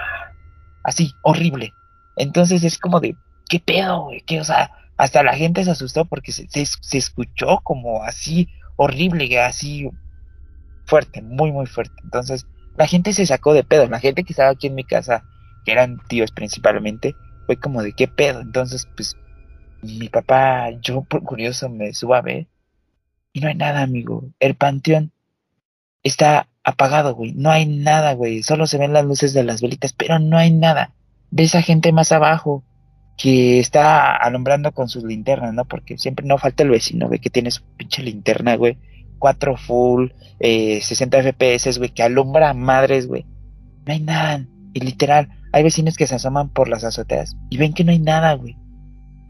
Así, horrible. Entonces es como de, ¿qué pedo, güey? ¿Qué, o sea, hasta la gente se asustó porque se, se, se escuchó como así, horrible, así, fuerte, muy, muy fuerte. Entonces, la gente se sacó de pedo, la gente que estaba aquí en mi casa, que eran tíos principalmente, fue como de qué pedo. Entonces, pues, mi papá, yo por curioso me subo a ver y no hay nada, amigo. El panteón está apagado, güey. No hay nada, güey. Solo se ven las luces de las velitas, pero no hay nada. Ves a gente más abajo que está alumbrando con sus linternas, ¿no? Porque siempre no falta el vecino, güey, que tiene su pinche linterna, güey. 4 full, eh, 60 FPS, güey, que alumbra a madres, güey. No hay nada. Y literal, hay vecinos que se asoman por las azoteas y ven que no hay nada, güey.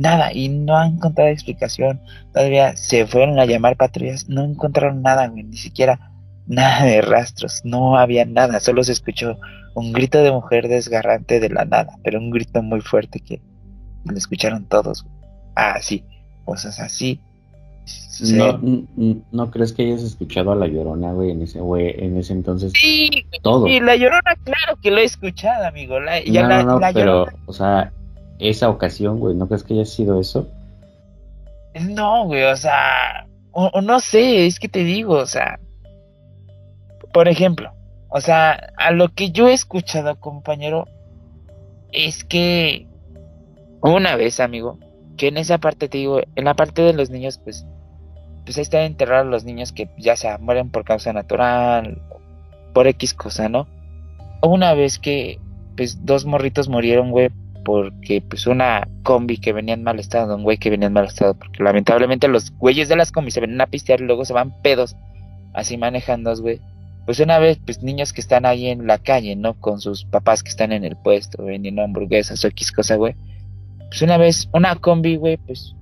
Nada, y no han encontrado explicación. Todavía se fueron a llamar patrullas, no encontraron nada, güey, ni siquiera nada de rastros, no había nada, solo se escuchó un grito de mujer desgarrante de la nada, pero un grito muy fuerte que lo escucharon todos. güey. Ah, cosas así. ¿No, ¿No crees que hayas escuchado a la llorona, güey, en ese, güey, en ese entonces? Sí, Todo. y la llorona, claro que lo he escuchado, amigo. La, ya no, la, no, no, la pero, Llorona- o sea, esa ocasión, güey, ¿no crees que haya sido eso? No, güey, o sea, o, o no sé, es que te digo, o sea, por ejemplo, o sea, a lo que yo he escuchado, compañero, es que una vez, amigo, que en esa parte te digo, en la parte de los niños, pues, pues ahí están enterrados los niños que ya sea mueren por causa natural, por X cosa, ¿no? Una vez que, pues, dos morritos murieron, güey, porque pues una combi que venía en mal estado, un güey que venía en mal estado, porque lamentablemente los güeyes de las combis se ven a pistear y luego se van pedos así manejando, güey. Pues una vez, pues niños que están ahí en la calle, ¿no? Con sus papás que están en el puesto, vendiendo hamburguesas o X cosa, güey. Pues una vez, una combi, güey, pues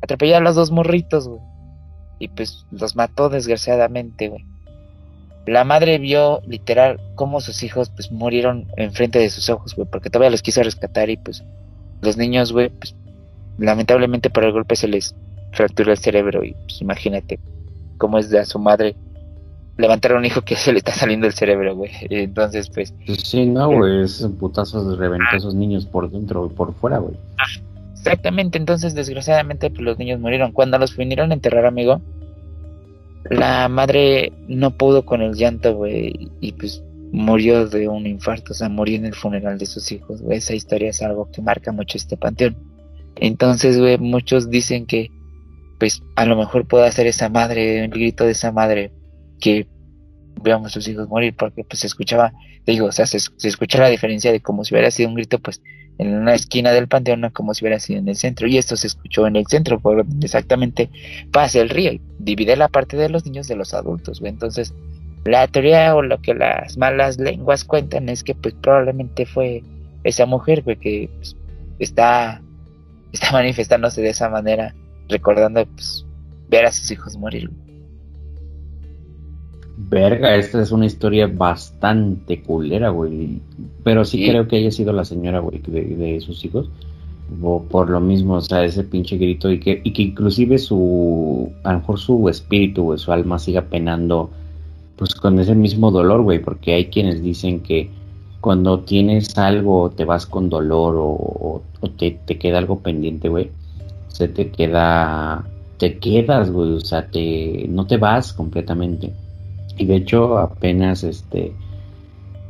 atropelló a los dos morritos, güey. Y pues los mató desgraciadamente, güey. La madre vio literal cómo sus hijos pues murieron enfrente de sus ojos, güey, porque todavía los quiso rescatar y pues los niños, güey, pues lamentablemente por el golpe se les fracturó el cerebro y pues imagínate cómo es de a su madre levantar a un hijo que se le está saliendo el cerebro, güey. Entonces, pues, Pues sí, no, güey, esos putazos reventó a esos niños por dentro y por fuera, güey. Exactamente, entonces desgraciadamente pues los niños murieron. Cuando los vinieron a enterrar, amigo, la madre no pudo con el llanto, güey, y pues murió de un infarto, o sea, murió en el funeral de sus hijos, güey. Esa historia es algo que marca mucho este panteón. Entonces, güey, muchos dicen que, pues, a lo mejor puede hacer esa madre, el grito de esa madre, que veamos sus hijos morir, porque pues se escuchaba, digo, o sea, se, escucha la diferencia de como si hubiera sido un grito, pues, en una esquina del panteón, como si hubiera sido en el centro. Y esto se escuchó en el centro, por exactamente pasa el río, divide la parte de los niños de los adultos. Entonces, la teoría o lo que las malas lenguas cuentan es que pues probablemente fue esa mujer que pues, está, está manifestándose de esa manera, recordando pues, ver a sus hijos morir. Verga, esta es una historia bastante culera, güey. Pero sí, creo que haya sido la señora, güey, de, sus hijos. O por lo mismo, o sea, ese pinche grito y que, y que inclusive su, a lo mejor su espíritu, güey, su alma siga penando pues con ese mismo dolor, güey, porque hay quienes dicen que cuando tienes algo, te vas con dolor o, te, queda algo pendiente, güey, se te queda, te quedas, güey, o sea, te, no te vas completamente. Y de hecho, apenas, este,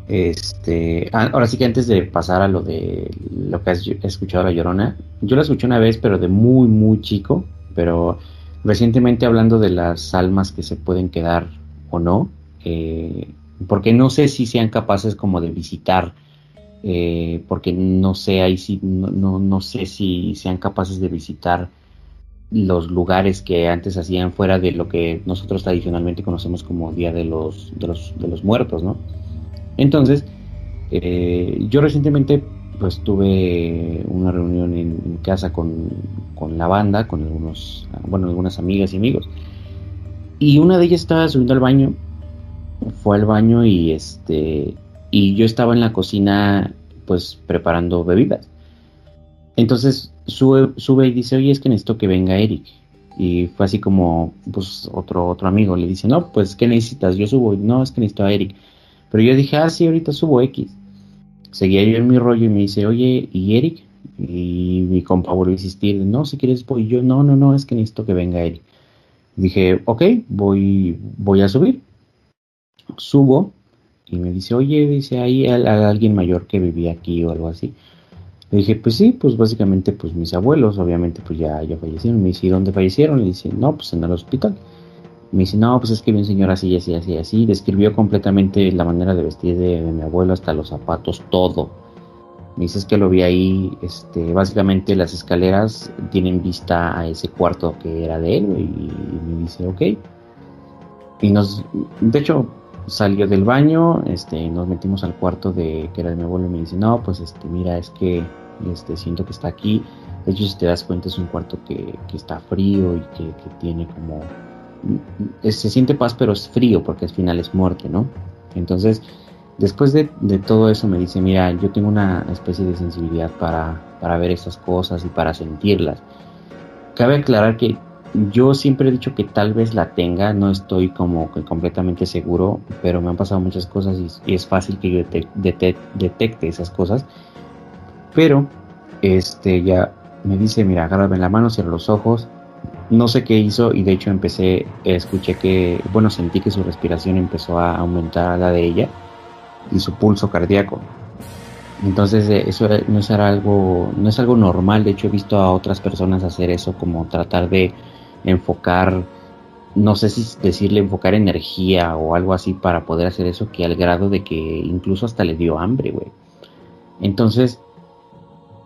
este, ah, ahora sí que antes de pasar a lo de lo que has escuchado la llorona, yo la escuché una vez, pero de muy, muy chico, pero recientemente hablando de las almas que se pueden quedar o no, eh, porque no sé si sean capaces como de visitar, eh, porque no sé ahí si no, no, sé si sean capaces de visitar los lugares que antes hacían fuera de lo que nosotros tradicionalmente conocemos como Día de los, de los, de los Muertos, ¿no? Entonces, eh, yo recientemente pues tuve una reunión en, casa con, con, la banda, con algunos, bueno, algunas amigas y amigos. Y una de ellas estaba subiendo al baño, fue al baño y este, y yo estaba en la cocina pues preparando bebidas. Entonces sube, sube y dice, oye, es que necesito que venga Eric. Y fue así como, pues otro, otro amigo le dice, no, pues, ¿qué necesitas? Yo subo, no, es que necesito a Eric. Pero yo dije, ah, sí, ahorita subo X. Seguía yo en mi rollo y me dice, oye, ¿y Eric? Y mi compa volvió a insistir, no, si quieres voy. yo, no, no, no, es que necesito que venga Eric. Dije, ok, voy, voy a subir. Subo y me dice, oye, dice, ahí alguien mayor que vivía aquí o algo así. Le dije, pues sí, pues básicamente, pues mis abuelos, obviamente, pues ya, ya fallecieron. Me dice, ¿y dónde fallecieron? Le dice, no, pues en el hospital. Me dice, no, pues es que vi un señor así, así, así, así. Describió completamente la manera de vestir de, mi abuelo, hasta los zapatos, todo me dices que lo vi ahí, este, básicamente las escaleras tienen vista a ese cuarto que era de él, y, me dice, ok. Y nos, de hecho, salió del baño, este, nos metimos al cuarto de que era de mi abuelo y me dice, no, pues este, mira, es que este, siento que está aquí. De hecho, si te das cuenta, es un cuarto que, que está frío y que, que tiene como. Se siente paz, pero es frío porque al final es muerte, ¿no? Entonces, Después de, todo eso me dice, mira, yo tengo una especie de sensibilidad para, para ver esas cosas y para sentirlas. Cabe aclarar que yo siempre he dicho que tal vez la tenga, no estoy como completamente seguro, pero me han pasado muchas cosas y, es fácil que yo detecte esas cosas. Pero, este, ya me dice, mira, agárrame la mano, cierra los ojos. No sé qué hizo y de hecho empecé, escuché que, bueno, sentí que su respiración empezó a aumentar la de ella y su pulso cardíaco. Entonces eh, eso no es algo, no es algo normal, de hecho he visto a otras personas hacer eso, como tratar de enfocar, no sé si decirle enfocar energía o algo así para poder hacer eso, que al grado de que incluso hasta le dio hambre, güey. Entonces,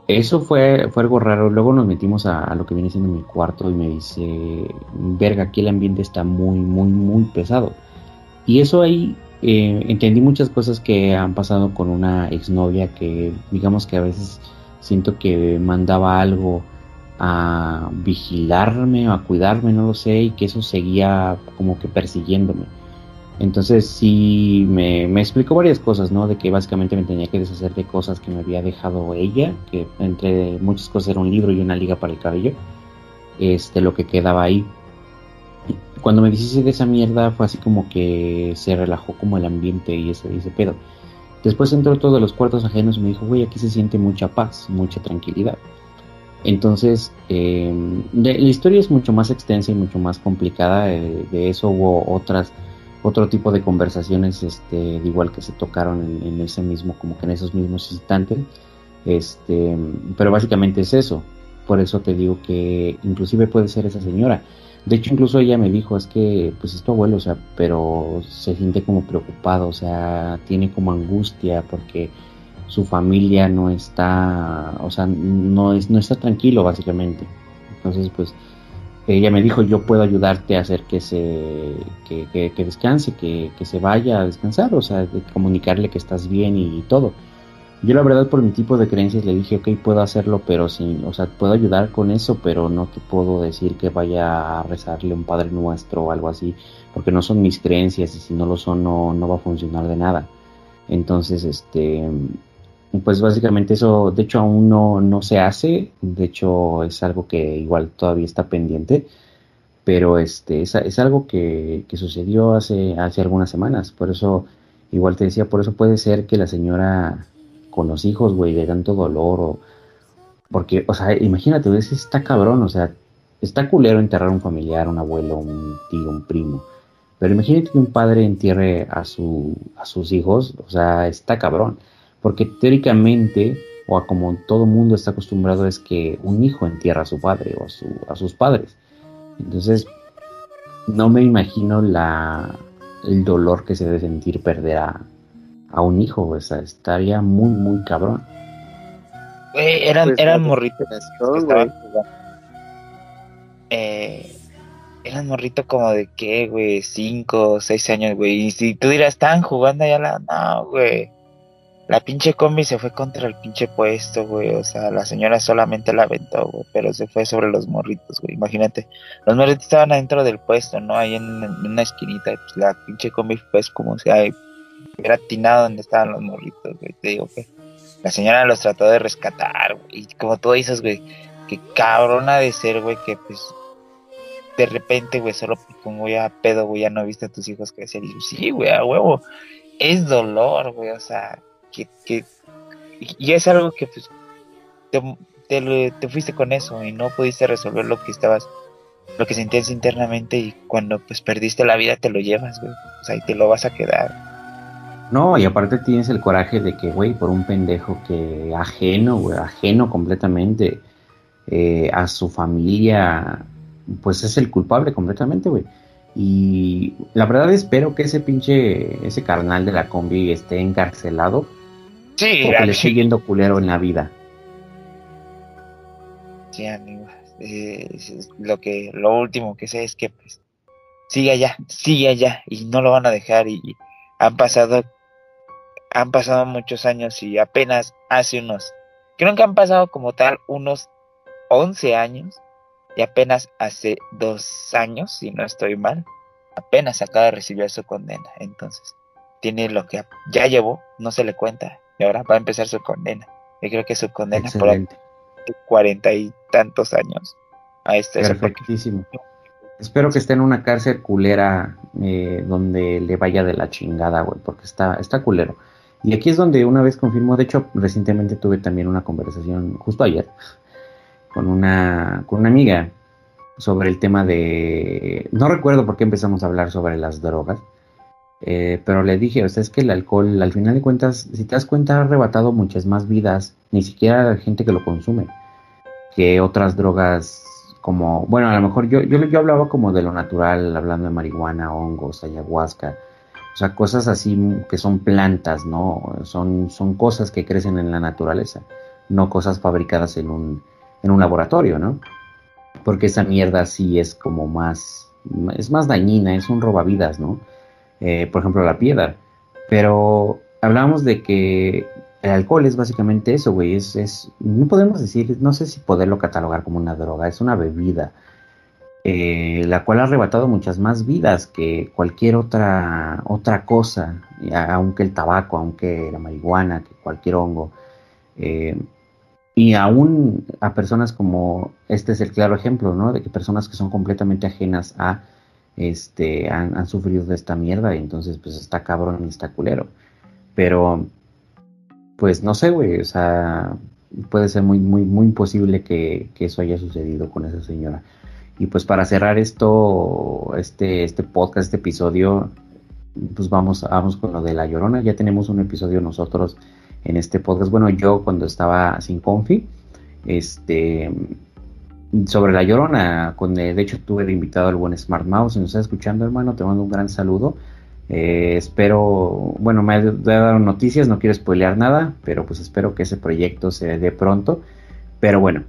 eso fue, fue algo raro. Luego nos metimos a, lo que viene siendo mi cuarto y me dice, verga, aquí el ambiente está muy, muy, muy pesado. Y eso ahí eh, entendí muchas cosas que han pasado con una exnovia que digamos que a veces siento que mandaba algo a vigilarme o a cuidarme, no lo sé, y que eso seguía como que persiguiéndome. Entonces sí me, explicó varias cosas, ¿no? De que básicamente me tenía que deshacer de cosas que me había dejado ella, que entre muchas cosas era un libro y una liga para el cabello, este, lo que quedaba ahí cuando me dijiste de esa mierda fue así como que se relajó como el ambiente y ese, ese pedo. Después entró todos los cuartos ajenos y me dijo, güey, aquí se siente mucha paz, mucha tranquilidad. Entonces, em, la historia es mucho más extensa y mucho más complicada. Eh, de eso hubo otras, otro tipo de conversaciones, este, igual que se tocaron en, ese mismo, como que en esos mismos instantes, este, pero básicamente es eso, por eso te digo que inclusive puede ser esa señora, de hecho incluso ella me dijo, es que pues es tu abuelo, o sea, pero se siente como preocupado, o sea, tiene como angustia porque su familia no está, o sea, no, es, no está tranquilo básicamente. Entonces, pues, ella me dijo, yo puedo ayudarte a hacer que se, que, que, descanse, que, que, se vaya a descansar, o sea, de comunicarle que estás bien y, todo. Yo la verdad por mi tipo de creencias le dije, ok, puedo hacerlo, pero sin, o sea, puedo ayudar con eso, pero no te puedo decir que vaya a rezarle un Padre Nuestro o algo así, porque no son mis creencias y si no lo son no, no va a funcionar de nada. Entonces, este, pues básicamente eso, de hecho aún no, no se hace, de hecho es algo que igual todavía está pendiente, pero este es, algo que, que, sucedió hace, hace algunas semanas, por eso igual te decía, por eso puede ser que la señora con los hijos, güey, de tanto dolor o... Porque, o sea, imagínate, es, está cabrón, o sea, está culero enterrar a un familiar, un abuelo, un tío, un primo. Pero imagínate que un padre entierre a, su, a sus hijos, o sea, está cabrón. Porque teóricamente, o a como todo mundo está acostumbrado, es que un hijo entierra a su padre o a, su, a sus padres. Entonces, no me imagino la, el dolor que se debe sentir perder a, a un hijo. O sea, estaría muy, muy cabrón. eran, pues, eran morritos Eh, eran morritos como de qué, güey, cinco, o seis años, güey. Y si tú dirás, están jugando ya la. No, güey. La pinche combi se fue contra el pinche puesto, güey. O sea, la señora solamente la aventó, güey. Pero se fue sobre los morritos, güey. Imagínate. Los morritos estaban adentro del puesto, ¿no? Ahí en, una esquinita. Pues la pinche combi fue como si hubiera atinado donde estaban los morritos, güey. Te digo que la señora los trató de rescatar, güey. Y como tú dices, güey. Qué cabrona de ser, güey. Que pues de repente, güey, solo como güey a pedo, güey, ya no viste a tus hijos crecer. Y sí, güey, a huevo. Es dolor, güey. O sea que, y es algo que pues, te, fuiste con eso y no pudiste resolver lo que estabas, lo que sentías internamente y cuando pues perdiste la vida te lo llevas, güey, o sea, y te lo vas a quedar. No, y aparte tienes el coraje de que, güey, por un pendejo que ajeno, güey, ajeno completamente eh, a su familia, pues es el culpable completamente, güey. Y la verdad espero que ese pinche, ese carnal de la combi esté encarcelado Sí, porque le estoy viendo culero en la vida. Sí, amigo. lo que, lo último que sé es que pues sigue allá, sigue allá y no lo van a dejar y, han pasado, han pasado muchos años y apenas hace unos, creo que han pasado como tal unos 11 años y apenas hace dos años, si no estoy mal, apenas acaba de recibir su condena. Entonces, tiene lo que ya llevó, no se le cuenta y ahora va a empezar su condena. Yo creo que su condena por cuarenta y tantos años este Perfectísimo. Espero que esté en una cárcel culera eh, donde le vaya de la chingada, güey, porque está, está culero. Y aquí es donde una vez confirmó, de hecho, recientemente tuve también una conversación, justo ayer, con una, con una amiga sobre el tema de... No recuerdo por qué empezamos a hablar sobre las drogas, eh, pero le dije, o sea, es que el alcohol, al final de cuentas, si te das cuenta, ha arrebatado muchas más vidas, ni siquiera la gente que lo consume, que otras drogas como, bueno, a lo mejor yo, yo, yo hablaba como de lo natural, hablando de marihuana, hongos, ayahuasca, o sea, cosas así que son plantas, ¿no? Son, son cosas que crecen en la naturaleza, no cosas fabricadas en un, en un laboratorio, ¿no? Porque esa mierda sí es como más, es más dañina, es un robavidas, ¿no? Eh, por ejemplo, la piedra. Pero hablábamos de que el alcohol es básicamente eso, güey. Es, es, no podemos decir, no sé si poderlo catalogar como una droga, es una bebida, eh, la cual ha arrebatado muchas más vidas que cualquier otra, otra cosa, aunque el tabaco, aunque la marihuana, que cualquier hongo. Eh, y aún a personas como, este es el claro ejemplo, ¿no? De que personas que son completamente ajenas a este, han, sufrido de esta mierda y entonces pues está cabrón y está culero. Pero, pues no sé, güey, o sea, puede ser muy, muy, muy imposible que, eso haya sucedido con esa señora. Y pues para cerrar esto, este, este podcast, este episodio, pues vamos, vamos con lo de La Llorona. Ya tenemos un episodio nosotros en este podcast. Bueno, yo cuando estaba sin Confi, este, sobre La Llorona, con, de hecho tuve de invitado al buen Smart Mouse. Si nos está escuchando, hermano, te mando un gran saludo. Eh, espero, bueno, me dado noticias, no quiero spoilear nada, pero pues espero que ese proyecto se dé pronto. Pero bueno,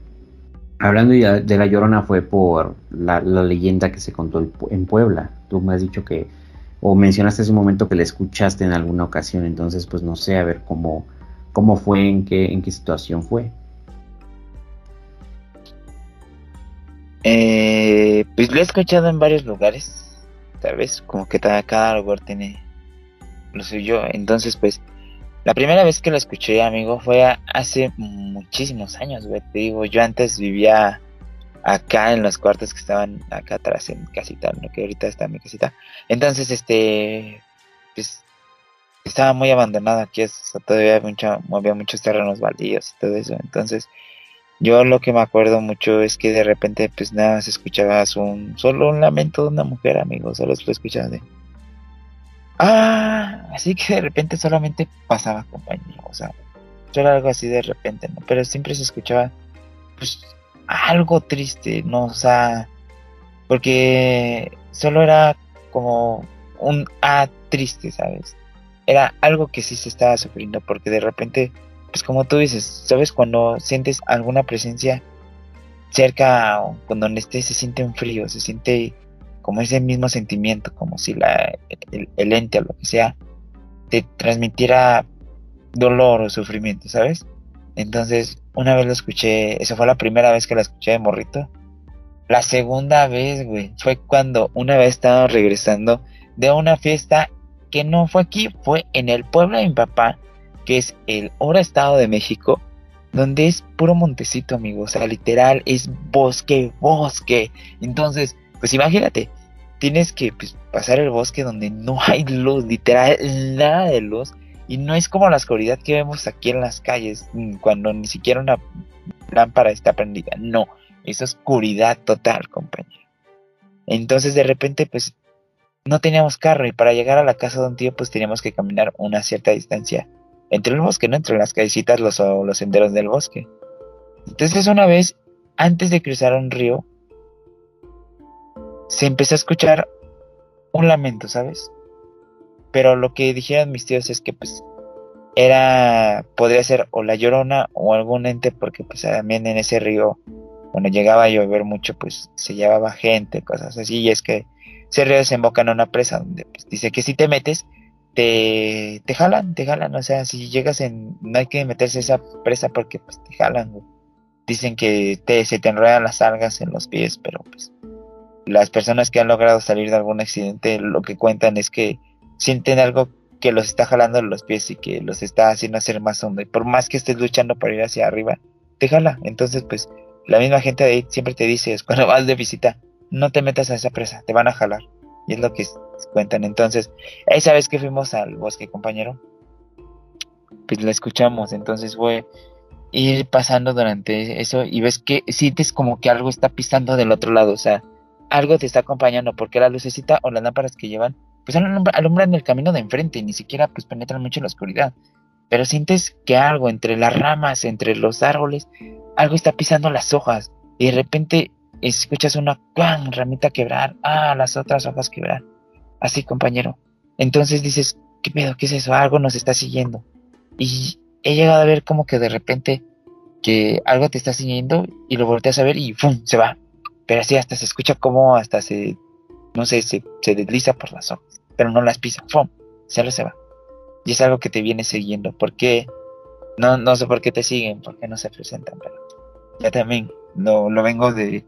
hablando de La Llorona fue por la, leyenda que se contó en Puebla. Tú me has dicho que, o mencionaste ese momento que la escuchaste en alguna ocasión, entonces pues no sé, a ver cómo, cómo fue, en qué, en qué situación fue. Eh, pues lo he escuchado en varios lugares vez Como que cada, lugar tiene lo suyo. Entonces, pues, la primera vez que lo escuché, amigo, fue hace muchísimos años, güey. Te digo, yo antes vivía acá en los cuartos que estaban acá atrás en casita, ¿no? Que ahorita está en mi casita. Entonces, este, pues, estaba muy abandonado aquí, todavía mucho, había muchos terrenos baldíos y todo eso. Entonces, yo lo que me acuerdo mucho es que de repente pues nada se escuchaba un solo un lamento de una mujer, amigo, solo lo escuchaba de Ah, así que de repente solamente pasaba compañero, o sea, solo algo así de repente, ¿no? Pero siempre se escuchaba pues algo triste, ¿no? O sea, porque solo era como un A triste, ¿sabes? Era algo que sí se estaba sufriendo porque de repente como tú dices, ¿sabes? Cuando sientes alguna presencia cerca o cuando estés se siente un frío, se siente como ese mismo sentimiento, como si la, el, ente o lo que sea te transmitiera dolor o sufrimiento, ¿sabes? Entonces, una vez lo escuché, esa fue la primera vez que la escuché de morrito. La segunda vez, güey, fue cuando una vez estaba regresando de una fiesta que no fue aquí, fue en el pueblo de mi papá, que es el Oro Estado de México, donde es puro montecito, amigos. O sea, literal, es bosque, bosque. Entonces, pues imagínate, tienes que pues, pasar el bosque donde no hay luz, literal, nada de luz. Y no es como la oscuridad que vemos aquí en las calles, mm, cuando ni siquiera una lámpara está prendida. No, es oscuridad total, compañero. Entonces, de repente, pues no teníamos carro y para llegar a la casa de un tío, pues teníamos que caminar una cierta distancia entre el bosque, ¿no? Entre las callecitas los, o los senderos del bosque. Entonces una vez, antes de cruzar un río, se empezó a escuchar un lamento, ¿sabes? Pero lo que dijeron mis tíos es que pues era, podría ser o la llorona o algún ente, porque pues también en ese río, cuando llegaba a llover mucho, pues se llevaba gente, cosas así, y es que ese río desemboca en una presa donde pues, dice que si te metes, te, te jalan, te jalan, o sea, si llegas en, no hay que meterse esa presa porque pues te jalan, Dicen que se te enredan las algas en los pies, pero pues las personas que han logrado salir de algún accidente lo que cuentan es que sienten algo que los está jalando los pies y que los está haciendo hacer más hondo. Y por más que estés luchando para ir hacia arriba, te jala. Entonces, pues, la misma gente de ahí siempre te dice, cuando vas de visita, no te metas a esa presa, te van a jalar. Y es lo que cuentan. Entonces, esa vez que fuimos al bosque, compañero, pues la escuchamos. Entonces fue ir pasando durante eso y ves que sientes como que algo está pisando del otro lado. O sea, algo te está acompañando porque la lucecita o las lámparas que llevan, pues alumbran el camino de enfrente ni siquiera pues penetran mucho en la oscuridad. Pero sientes que algo entre las ramas, entre los árboles, algo está pisando las hojas. Y de repente escuchas una ramita quebrar, ah, las otras hojas quebrar. Así, compañero. Entonces dices, ¿qué pedo? ¿Qué es eso? Algo nos está siguiendo. Y he llegado a ver como que de repente que algo te está siguiendo y lo volteas a ver y ¡fum! se va. Pero así hasta se escucha como hasta se, no sé, se, se desliza por las hojas, pero no las pisa, ¡fum! Solo se va. Y es algo que te viene siguiendo. ¿Por qué? No, no sé por qué te siguen, por qué no se presentan, pero ya también lo, lo vengo de,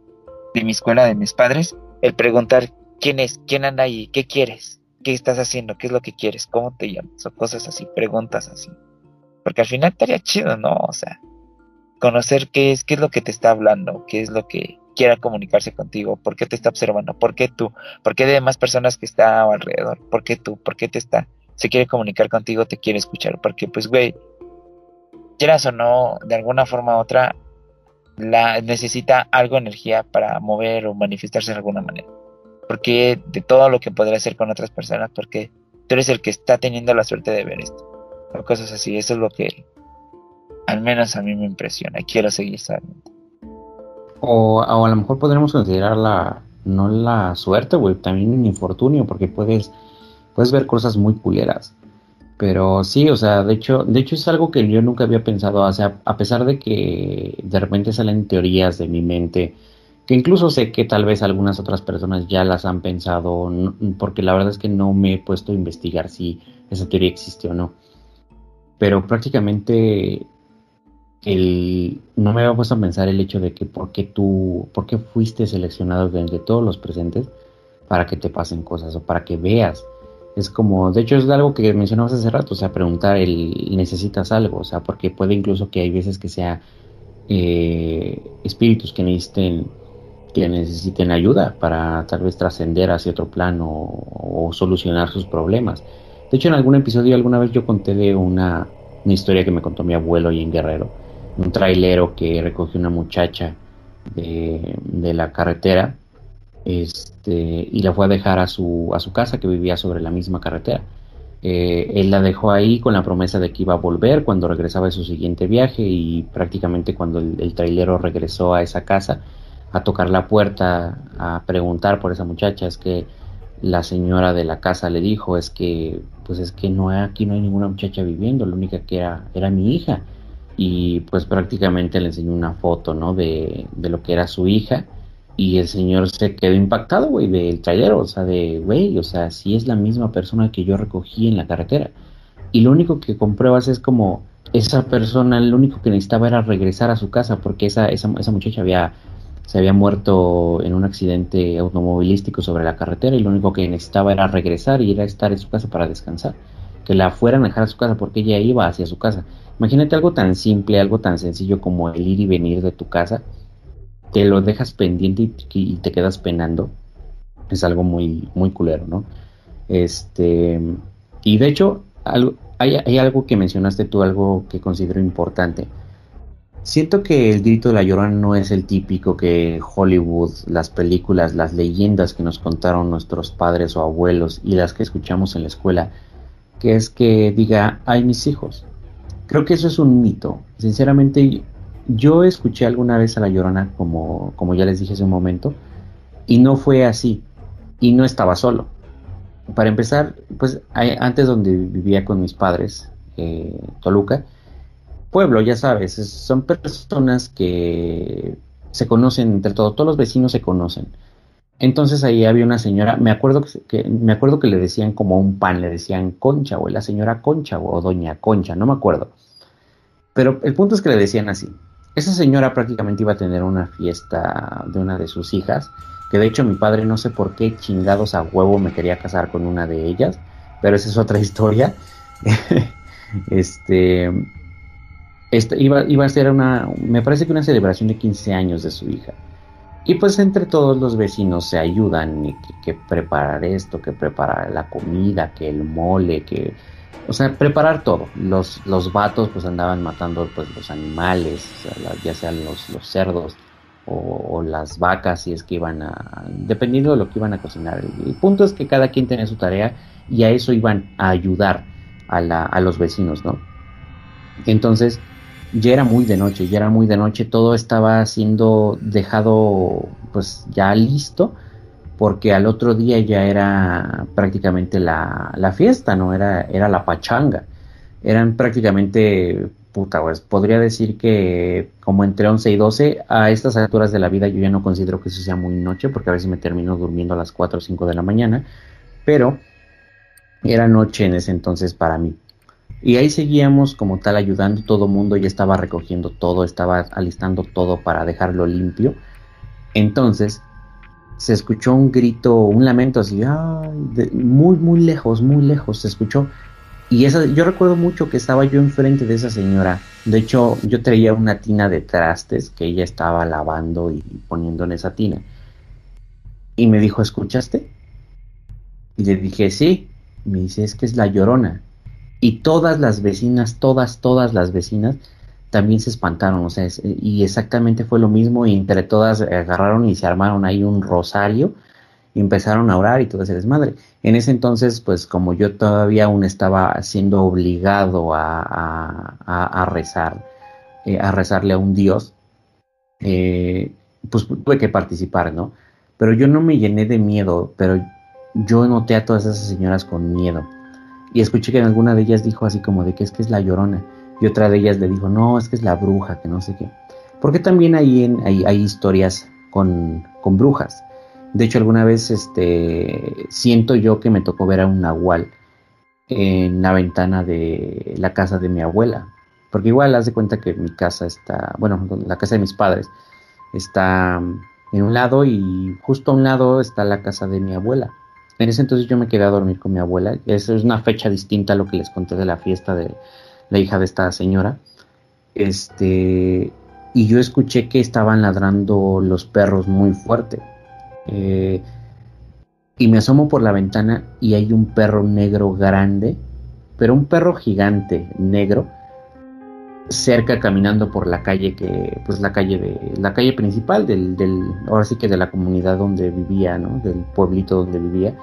de mi escuela, de mis padres, el preguntar quién es, quién anda ahí, qué quieres, qué estás haciendo, qué es lo que quieres, cómo te llamas, o cosas así, preguntas así. Porque al final estaría chido, ¿no? O sea, conocer qué es, qué es lo que te está hablando, qué es lo que quiera comunicarse contigo, por qué te está observando, por qué tú, por qué de demás personas que están alrededor, por qué tú, por qué te está, se quiere comunicar contigo, te quiere escuchar, porque pues, güey, quieras o no, de alguna forma u otra, la, necesita algo de energía para mover o manifestarse de alguna manera. Porque de todo lo que podría hacer con otras personas, porque tú eres el que está teniendo la suerte de ver esto. O cosas así, eso es lo que al menos a mí me impresiona y quiero seguir sabiendo. O, a lo mejor podríamos considerar la, no la suerte, güey, también un infortunio, porque puedes, puedes ver cosas muy culeras. Pero sí, o sea, de hecho, de hecho es algo que yo nunca había pensado, o sea, a pesar de que de repente salen teorías de mi mente, que incluso sé que tal vez algunas otras personas ya las han pensado, porque la verdad es que no me he puesto a investigar si esa teoría existe o no. Pero prácticamente el, no me había puesto a pensar el hecho de que por qué tú, por qué fuiste seleccionado de entre todos los presentes para que te pasen cosas o para que veas. Es como, de hecho es algo que mencionabas hace rato, o sea, preguntar el necesitas algo, o sea, porque puede incluso que hay veces que sea eh, espíritus que necesiten que necesiten ayuda para tal vez trascender hacia otro plano o, solucionar sus problemas. De hecho, en algún episodio alguna vez yo conté de una, una historia que me contó mi abuelo y en Guerrero, un trailero que recogió una muchacha de, de, la carretera este, y la fue a dejar a su, a su casa que vivía sobre la misma carretera. Eh, él la dejó ahí con la promesa de que iba a volver cuando regresaba de su siguiente viaje y prácticamente cuando el, trailero regresó a esa casa a tocar la puerta, a preguntar por esa muchacha, es que la señora de la casa le dijo, es que, pues es que no aquí no hay ninguna muchacha viviendo, la única que era, era mi hija y pues prácticamente le enseñó una foto, ¿no? De, de lo que era su hija y el señor se quedó impactado, güey, del trailero, o sea, de, güey, o sea, si es la misma persona que yo recogí en la carretera. Y lo único que compruebas es como esa persona, lo único que necesitaba era regresar a su casa, porque esa, esa, esa muchacha había, se había muerto en un accidente automovilístico sobre la carretera y lo único que necesitaba era regresar y ir a estar en su casa para descansar. Que la fueran a dejar a su casa porque ella iba hacia su casa. Imagínate algo tan simple, algo tan sencillo como el ir y venir de tu casa, te lo dejas pendiente y, y te quedas penando. Es algo muy, muy culero, ¿no? Este, y de hecho, algo, hay, hay, algo que mencionaste tú, algo que considero importante. Siento que el grito de la llorona no es el típico que Hollywood, las películas, las leyendas que nos contaron nuestros padres o abuelos y las que escuchamos en la escuela, que es que diga, ay mis hijos, Creo que eso es un mito. Sinceramente, yo escuché alguna vez a La Llorona, como, como ya les dije hace un momento, y no fue así. Y no estaba solo. Para empezar, pues antes donde vivía con mis padres, eh, Toluca, pueblo, ya sabes, son personas que se conocen entre todos, todos los vecinos se conocen. Entonces ahí había una señora, me acuerdo que, me acuerdo que le decían como un pan, le decían Concha, o la señora Concha, o doña Concha, no me acuerdo. Pero el punto es que le decían así. Esa señora prácticamente iba a tener una fiesta de una de sus hijas, que de hecho mi padre no sé por qué chingados a huevo me quería casar con una de ellas, pero esa es otra historia. este, este iba, iba a ser una, me parece que una celebración de 15 años de su hija. Y pues entre todos los vecinos se ayudan, que, preparar esto, que preparar la comida, que el mole, que... O sea, preparar todo. Los, los vatos pues andaban matando pues los animales, ya sean los, los cerdos o, o, las vacas, si es que iban a... Dependiendo de lo que iban a cocinar. El, el punto es que cada quien tenía su tarea y a eso iban a ayudar a, la, a los vecinos, ¿no? Entonces, ya era muy de noche, ya era muy de noche, todo estaba siendo dejado pues ya listo, porque al otro día ya era prácticamente la, la fiesta, ¿no? Era, era la pachanga. Eran prácticamente, puta, pues podría decir que como entre 11 y 12, a estas alturas de la vida yo ya no considero que eso sea muy noche, porque a veces me termino durmiendo a las 4 o 5 de la mañana, pero era noche en ese entonces para mí. Y ahí seguíamos como tal ayudando, todo mundo ya estaba recogiendo todo, estaba alistando todo para dejarlo limpio. Entonces se escuchó un grito, un lamento así, de, muy, muy lejos, muy lejos se escuchó. Y esa, yo recuerdo mucho que estaba yo enfrente de esa señora. De hecho, yo traía una tina de trastes que ella estaba lavando y poniendo en esa tina. Y me dijo, ¿escuchaste? Y le dije, sí. Me dice, es que es la llorona y todas las vecinas, todas, todas las vecinas también se espantaron, o sea, es, y exactamente fue lo mismo y entre todas agarraron y se armaron ahí un rosario y empezaron a orar y todo ese desmadre. En ese entonces, pues como yo todavía aún estaba siendo obligado a, rezar, eh, a rezarle a un Dios, eh, pues tuve que participar, ¿no? Pero yo no me llené de miedo, pero yo noté a todas esas señoras con miedo. Y escuché que en alguna de ellas dijo así como de que es que es la llorona. Y otra de ellas le dijo, no, es que es la bruja, que no sé qué. Porque también hay, en, hay, hay historias con, con, brujas. De hecho, alguna vez este, siento yo que me tocó ver a un nahual en la ventana de la casa de mi abuela. Porque igual haz de cuenta que mi casa está, bueno, la casa de mis padres está en un lado y justo a un lado está la casa de mi abuela. En ese entonces yo me quedé a dormir con mi abuela. Esa es una fecha distinta a lo que les conté de la fiesta de la hija de esta señora. Este, y yo escuché que estaban ladrando los perros muy fuerte. Eh, y me asomo por la ventana y hay un perro negro grande, pero un perro gigante negro, cerca caminando por la calle que, pues la calle de, la calle principal del, del ahora sí que de la comunidad donde vivía, ¿no? Del pueblito donde vivía.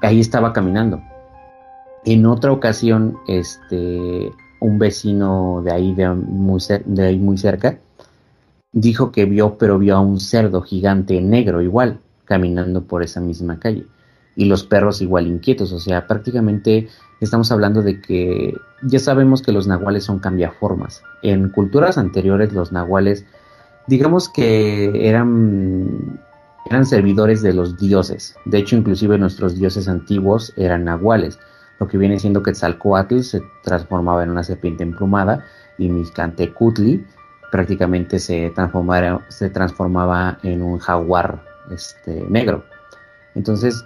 Ahí estaba caminando. En otra ocasión, este, un vecino de ahí, de muy, ahí muy cerca, dijo que vio, pero vio a un cerdo gigante negro igual, caminando por esa misma calle. Y los perros igual inquietos, o sea, prácticamente estamos hablando de que ya sabemos que los nahuales son cambiaformas. En culturas anteriores los nahuales, digamos que eran, eran servidores de los dioses. De hecho, inclusive nuestros dioses antiguos eran nahuales lo que viene siendo Quetzalcoatl se transformaba en una serpiente emplumada y Mizcantecutli prácticamente se transformaba, se transformaba en un jaguar este, negro. Entonces,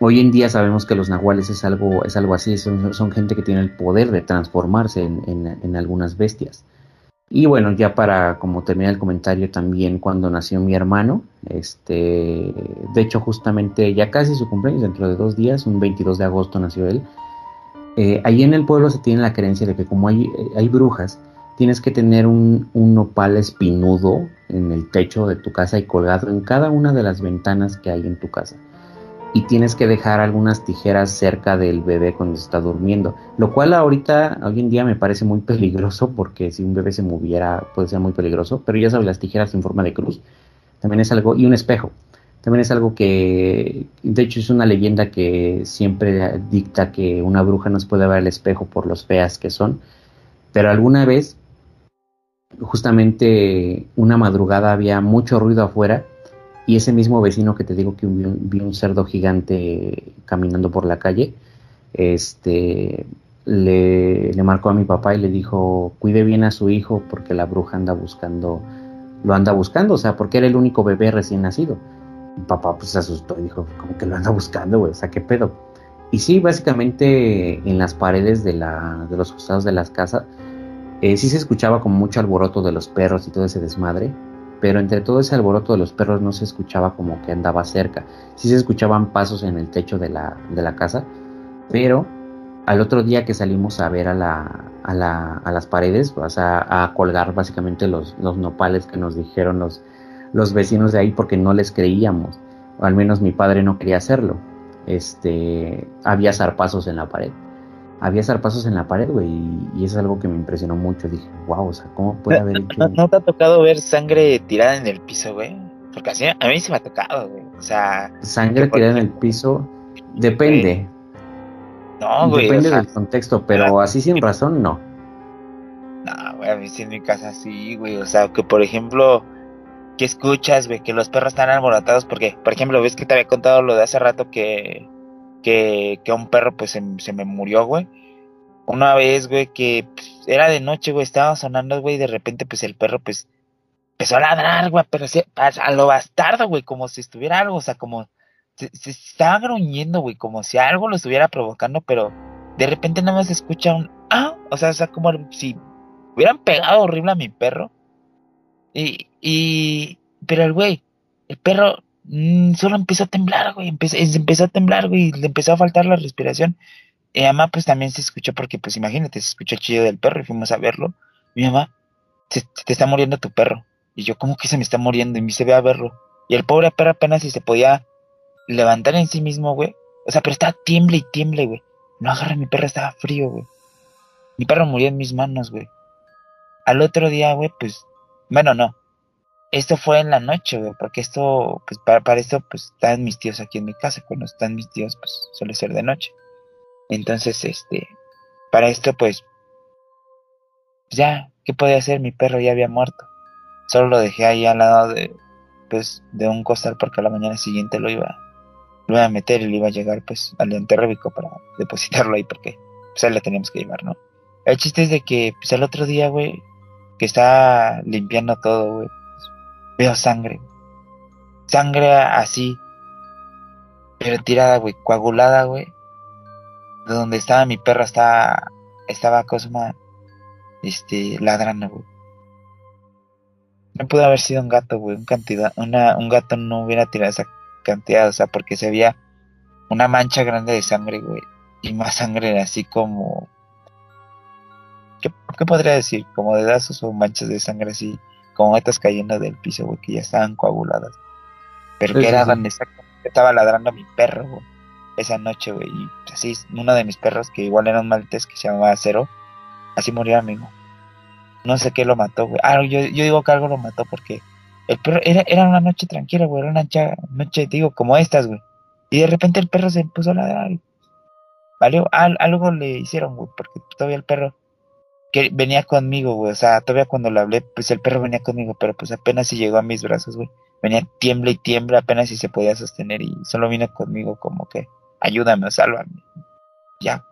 hoy en día sabemos que los nahuales es algo, es algo así, son, son gente que tiene el poder de transformarse en, en algunas bestias. Y bueno, ya para como terminar el comentario también cuando nació mi hermano, este, de hecho justamente ya casi su cumpleaños, dentro de dos días, un 22 de agosto nació él. Eh, ahí en el pueblo se tiene la creencia de que como hay, hay brujas, tienes que tener un, un nopal espinudo en el techo de tu casa y colgado en cada una de las ventanas que hay en tu casa y tienes que dejar algunas tijeras cerca del bebé cuando está durmiendo, lo cual ahorita, hoy en día me parece muy peligroso porque si un bebé se moviera puede ser muy peligroso, pero ya sabes, las tijeras en forma de cruz también es algo, y un espejo, también es algo que, de hecho es una leyenda que siempre dicta que una bruja no puede ver el espejo por los feas que son, pero alguna vez, justamente una madrugada había mucho ruido afuera, y ese mismo vecino que te digo que vio, un cerdo gigante caminando por la calle, este, le, marcó a mi papá y le dijo, cuide bien a su hijo porque la bruja anda buscando, lo anda buscando, o sea, porque era el único bebé recién nacido. Mi papá pues se asustó y dijo, ¿cómo que lo anda buscando, güey? O sea, ¿qué pedo? Y sí, básicamente en las paredes de los costados de las casas, eh, sí se escuchaba como mucho alboroto de los perros y todo ese desmadre pero entre todo ese alboroto de los perros no se escuchaba como que andaba cerca. Sí se escuchaban pasos en el techo de la, de la casa, pero al otro día que salimos a ver a, la, a, la, a las paredes, o sea, a colgar básicamente los, los nopales que nos dijeron los, los vecinos de ahí porque no les creíamos, o al menos mi padre no quería hacerlo. Este, había zarpazos en la pared había zarpazos en la pared, güey, y, es algo que me impresionó mucho. Dije, wow, o sea, ¿cómo puede haber ¿No, te ha tocado ver sangre tirada en el piso, güey? Porque así, a mí se me ha tocado, güey. O sea... Sangre tirada en el piso, depende. No, güey. Depende del contexto, pero así sin razón, no. No, güey, a mí sí en mi casa sí, güey. O sea, que por ejemplo, ¿qué escuchas, güey? Que los perros están alborotados porque, por ejemplo, ves que te había contado lo de hace rato que que, que un perro pues se, me murió, güey. Una vez, güey, que pues, era de noche, güey, estaba sonando, güey, y de repente pues el perro pues empezó a ladrar, güey, pero a, lo bastardo, güey, como si estuviera algo, o sea, como se, estaba gruñendo, güey, como si algo lo estuviera provocando, pero de repente nada más se escucha un ah, o sea, o sea, como si hubieran pegado horrible a mi perro. Y, y, pero el güey, el perro Mm, solo empezó a temblar, güey, empezó, empezó a temblar, güey, le empezó a faltar la respiración. Mi mamá, pues también se escuchó, porque, pues imagínate, se escuchó el chillo del perro y fuimos a verlo. Mi mamá, se, te está muriendo tu perro. Y yo, ¿cómo que se me está muriendo? Y me se ve a verlo. Y el pobre perro apenas si se podía levantar en sí mismo, güey. O sea, pero estaba tiemble y tiemble, güey. No agarra mi perro, estaba frío, güey. Mi perro murió en mis manos, güey. Al otro día, güey, pues, bueno, no. Esto fue en la noche, güey, porque esto, pues, para, para esto, pues, están mis tíos aquí en mi casa. Cuando están mis tíos, pues, suele ser de noche. Entonces, este, para esto, pues, ya, ¿qué podía hacer? Mi perro ya había muerto. Solo lo dejé ahí al lado de, pues, de un costal porque a la mañana siguiente lo iba, lo iba a meter y le iba a llegar, pues, al anterrébico para depositarlo ahí porque, pues, ahí le teníamos que llevar, ¿no? El chiste es de que, pues, el otro día, güey, que estaba limpiando todo, güey, veo sangre. Sangre así, pero tirada, güey, coagulada, güey. De donde estaba mi perro estaba, estaba Cosma, este, ladrando, güey. No pudo haber sido un gato, güey, un una, un gato no hubiera tirado esa cantidad, o sea, porque se veía una mancha grande de sangre, güey, y más sangre así como, ¿qué, podría decir? Como de dedazos o manchas de sangre así, como gotas cayendo del piso, güey, que ya estaban coaguladas. Pero Sí, que sí, era sí. donde exactamente estaba ladrando mi perro, güey, esa noche, güey, y así, uno de mis perros, que igual era un maltés que se llamaba Cero, así murió, amigo. No sé qué lo mató, güey. Ah, yo, yo digo que algo lo mató porque el perro era, era una noche tranquila, güey. Era una noche, digo, como estas, güey. Y de repente el perro se puso a ladrar. Valió, al- algo le hicieron, güey, porque todavía el perro que venía conmigo, güey. O sea, todavía cuando le hablé, pues el perro venía conmigo, pero pues apenas si llegó a mis brazos, güey. Venía tiembla y tiembla, apenas si se podía sostener y solo vino conmigo como que ayúdame o sálvame. Ya.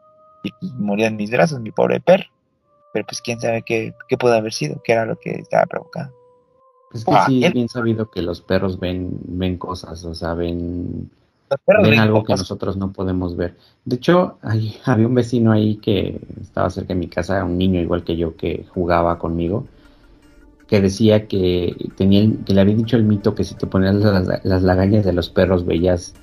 Y pues, murió en mis brazos, mi pobre perro. Pero pues quién sabe qué, qué pudo haber sido, qué era lo que estaba provocando. Es que Ah, sí, es bien sabido que los perros ven, ven cosas, o sea, ven, ven algo que cosas. nosotros no podemos ver. De hecho, hay- había un vecino ahí que estaba cerca de mi casa, un niño igual que yo que jugaba conmigo, que decía que tenía, que le había dicho el mito que si te ponías las, las lagañas de los perros veías,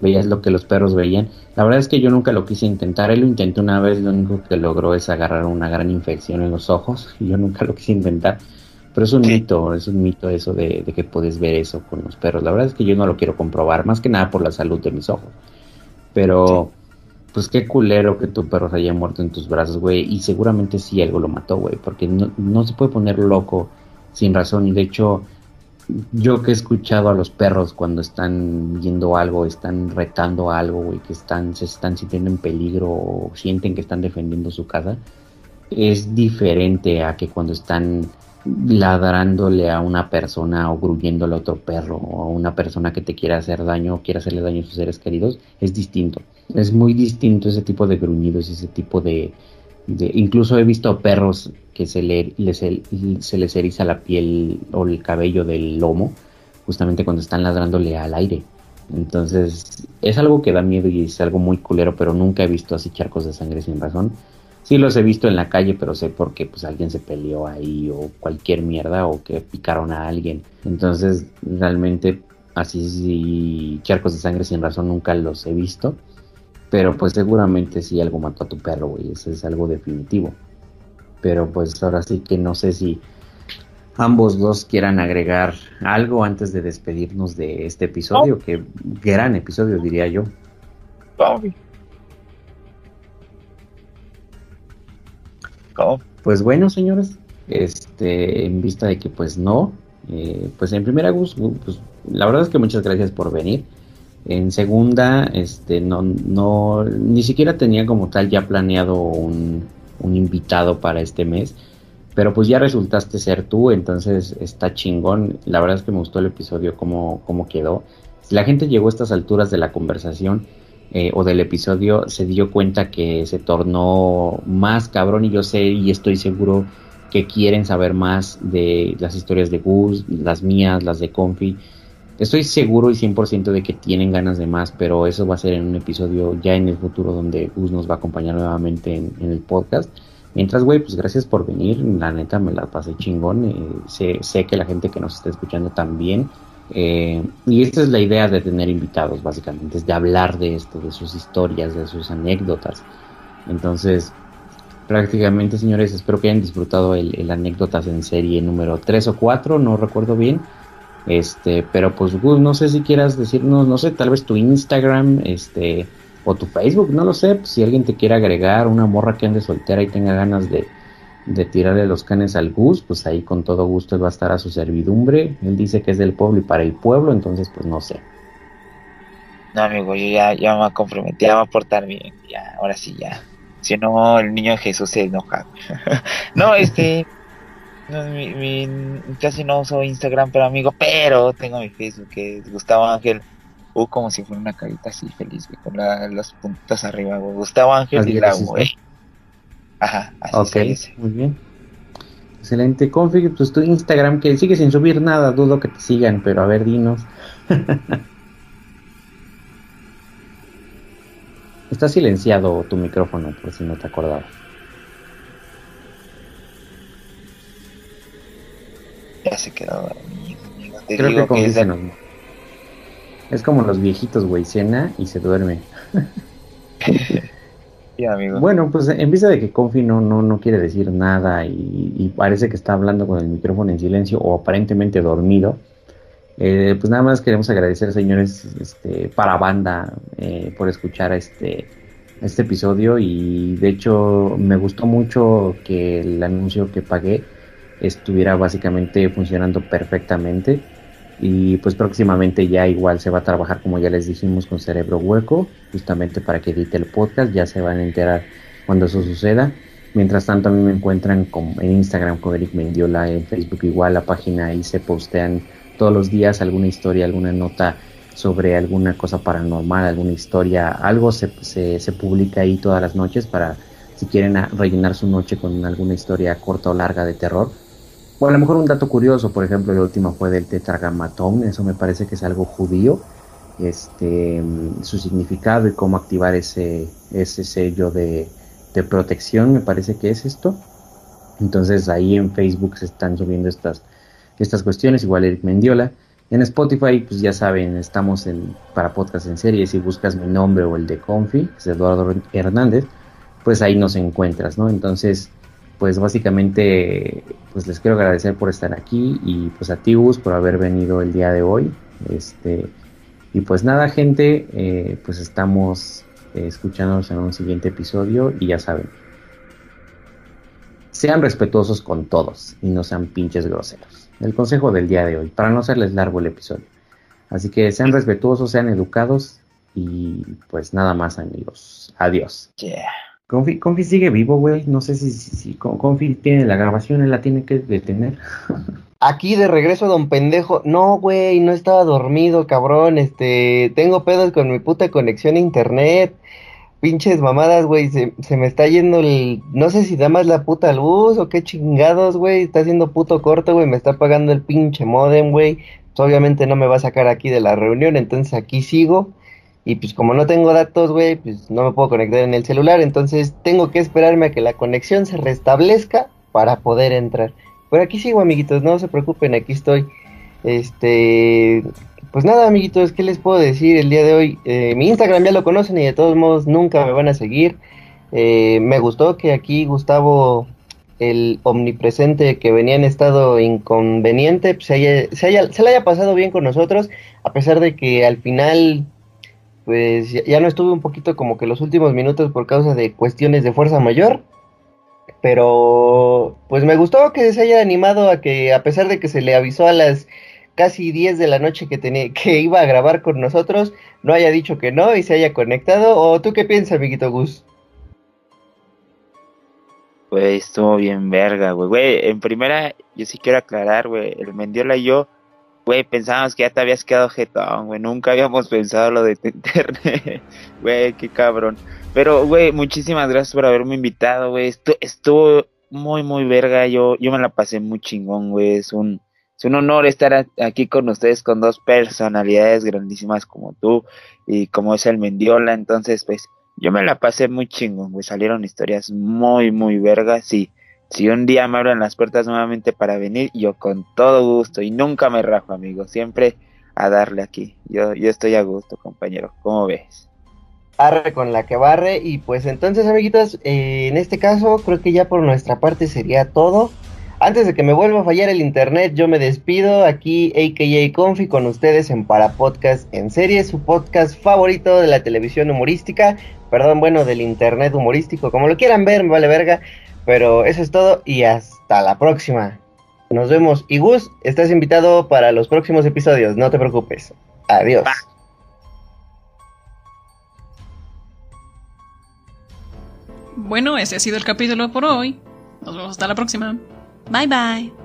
veías lo que los perros veían. La verdad es que yo nunca lo quise intentar, él lo intentó una vez, lo único que logró es agarrar una gran infección en los ojos, y yo nunca lo quise intentar. Pero es un mito, es un mito eso de, de que puedes ver eso con los perros. La verdad es que yo no lo quiero comprobar, más que nada por la salud de mis ojos. Pero, pues qué culero que tu perro se haya muerto en tus brazos, güey. Y seguramente sí algo lo mató, güey. Porque no, no se puede poner loco sin razón. Y de hecho, yo que he escuchado a los perros cuando están viendo algo, están retando algo, güey, que están, se están sintiendo en peligro o sienten que están defendiendo su casa, es diferente a que cuando están ladrándole a una persona o gruñéndole a otro perro o a una persona que te quiere hacer daño o quiere hacerle daño a sus seres queridos, es distinto. Es muy distinto ese tipo de gruñidos, ese tipo de... de- incluso he visto perros que se, le, les- se les eriza la piel o el cabello del lomo justamente cuando están ladrándole al aire. Entonces es algo que da miedo y es algo muy culero, pero nunca he visto así charcos de sangre sin razón. Sí los he visto en la calle, pero sé porque pues alguien se peleó ahí o cualquier mierda o que picaron a alguien. Entonces realmente así sí, charcos de sangre sin razón nunca los he visto. Pero pues seguramente sí algo mató a tu perro, güey. Eso es algo definitivo. Pero pues ahora sí que no sé si ambos dos quieran agregar algo antes de despedirnos de este episodio. Que gran episodio diría yo. Bobby. Pues bueno, señores, este, en vista de que pues no, eh, pues en primera, Gus, pues, la verdad es que muchas gracias por venir. En segunda, este, no, no, ni siquiera tenía como tal ya planeado un, un invitado para este mes, pero pues ya resultaste ser tú, entonces está chingón. La verdad es que me gustó el episodio, cómo, cómo quedó. Si la gente llegó a estas alturas de la conversación, eh, o del episodio se dio cuenta que se tornó más cabrón y yo sé y estoy seguro que quieren saber más de las historias de Gus, las mías, las de Confi. Estoy seguro y 100% de que tienen ganas de más, pero eso va a ser en un episodio ya en el futuro donde Gus nos va a acompañar nuevamente en, el podcast. Mientras, güey, pues gracias por venir. La neta me la pasé chingón. eh, sé, sé que la gente que nos está escuchando también. Eh, y esta es la idea de tener invitados, básicamente, es de hablar de esto, de sus historias, de sus anécdotas. Entonces, prácticamente, señores, espero que hayan disfrutado el, el anécdotas en serie número 3 o 4, no recuerdo bien. Este, pero pues Gus, no sé si quieras decirnos, no sé, tal vez tu Instagram, este, o tu Facebook, no lo sé, si alguien te quiere agregar, una morra que ande soltera y tenga ganas de, de tirarle los canes al Gus, pues ahí con todo gusto él va a estar a su servidumbre. Él dice que es del pueblo y para el pueblo, entonces pues no sé. No, amigo, yo ya, ya me comprometí, ya me a portar bien, ya, ahora sí, ya. Si no, el niño Jesús se enoja. no, este, no, mi, mi, casi no uso Instagram, pero amigo, pero tengo mi Facebook que es Gustavo Ángel. Uh, como si fuera una carita así feliz, con la, las puntitas arriba. Gustavo Ángel y la güey. Ajá, así Ok, se dice. muy bien. Excelente, Config, pues tu Instagram que sigue sin subir nada, dudo que te sigan, pero a ver, dinos. Está silenciado tu micrófono, por si no te acordabas. Ya se quedó dormido, amigo. Te Creo que digo que es de-. Es como los viejitos, güey, cena y se duerme. Bueno, pues en vista de que Confi no, no, no quiere decir nada y, y parece que está hablando con el micrófono en silencio o aparentemente dormido, eh, pues nada más queremos agradecer, señores, este, para banda, eh, por escuchar este, este episodio y de hecho me gustó mucho que el anuncio que pagué estuviera básicamente funcionando perfectamente y pues próximamente ya igual se va a trabajar como ya les dijimos con Cerebro Hueco justamente para que edite el podcast ya se van a enterar cuando eso suceda. Mientras tanto a mí me encuentran en Instagram con Eric Mendiola en Facebook igual la página ahí se postean todos los días alguna historia alguna nota sobre alguna cosa paranormal alguna historia algo se, se, publica ahí todas las noches para si quieren rellenar su noche con alguna historia corta o larga de terror o a lo mejor un dato curioso, por ejemplo, la última fue del tetragrammatón, eso me parece que es algo judío, este, mm, su significado y cómo activar ese, ese sello de, de protección, me parece que es esto. Entonces ahí en Facebook se están subiendo estas, estas cuestiones, igual Eric Mendiola. En Spotify, pues ya saben, estamos en, para podcast en serie, si buscas mi nombre o el de Confi, que es Eduardo Hernández, pues ahí nos encuentras, ¿no? Entonces, pues básicamente pues les quiero agradecer por estar aquí y pues a ti Gus por haber venido el día de hoy. Este y pues nada gente eh, pues estamos eh, escuchándonos en un siguiente episodio y ya saben sean respetuosos con todos y no sean pinches groseros. El consejo del día de hoy para no hacerles largo el episodio. Así que sean respetuosos sean educados y pues nada más amigos. Adiós. Confi, Confi sigue vivo, güey. No sé si, si, si Con- Confi tiene la grabación, él la tiene que detener. Aquí de regreso, don pendejo. No, güey, no estaba dormido, cabrón. Este, tengo pedos con mi puta conexión a internet. Pinches mamadas, güey. Se, se me está yendo el. No sé si da más la puta luz o qué chingados, güey. Está haciendo puto corto, güey. Me está pagando el pinche modem, güey. Pues obviamente no me va a sacar aquí de la reunión, entonces aquí sigo. Y pues como no tengo datos, güey, pues no me puedo conectar en el celular. Entonces tengo que esperarme a que la conexión se restablezca para poder entrar. Pero aquí sigo, amiguitos, no se preocupen, aquí estoy. Este, pues nada, amiguitos, ¿qué les puedo decir el día de hoy? Eh, mi Instagram ya lo conocen y de todos modos nunca me van a seguir. Eh, me gustó que aquí Gustavo, el omnipresente que venía en estado inconveniente, pues, haya, se, haya- se le haya pasado bien con nosotros, a pesar de que al final, pues ya, no estuve un poquito como que los últimos minutos por causa de cuestiones de fuerza mayor. Pero pues me gustó que se haya animado a que a pesar de que se le avisó a las casi 10 de la noche que tenía que iba a grabar con nosotros, no haya dicho que no y se haya conectado. ¿O tú qué piensas, amiguito Gus? Güey, estuvo bien verga. Güey, en primera, yo sí quiero aclarar, güey. El Mendiola y yo, güey, pensábamos que ya te habías quedado jetón, güey. Nunca habíamos pensado lo de tu internet. Güey, qué cabrón. Pero, güey, muchísimas gracias por haberme invitado, güey. Estu- estuvo muy, muy verga. Yo, yo me la pasé muy chingón, güey. Es un, es un honor estar aquí con ustedes, con dos personalidades grandísimas como tú y como es el Mendiola. Entonces, pues, yo me la pasé muy chingón, güey. Salieron historias muy, muy vergas. Y si un día me abren las puertas nuevamente para venir, yo con todo gusto. Y nunca me rajo, amigo. Siempre a darle aquí. Yo, yo estoy a gusto, compañero. ¿Cómo ves? Arre con la que barre. Y pues entonces, amiguitos, eh, en este caso creo que ya por nuestra parte sería todo. Antes de que me vuelva a fallar el internet, yo me despido aquí, AKA Confi, con ustedes en Para Podcast en serie, su podcast favorito de la televisión humorística, perdón, bueno, del internet humorístico, como lo quieran ver, me vale verga, pero eso es todo y hasta la próxima. Nos vemos. Y Gus, estás invitado para los próximos episodios, no te preocupes. Adiós. Bueno, ese ha sido el capítulo por hoy. Nos vemos hasta la próxima. Bye bye.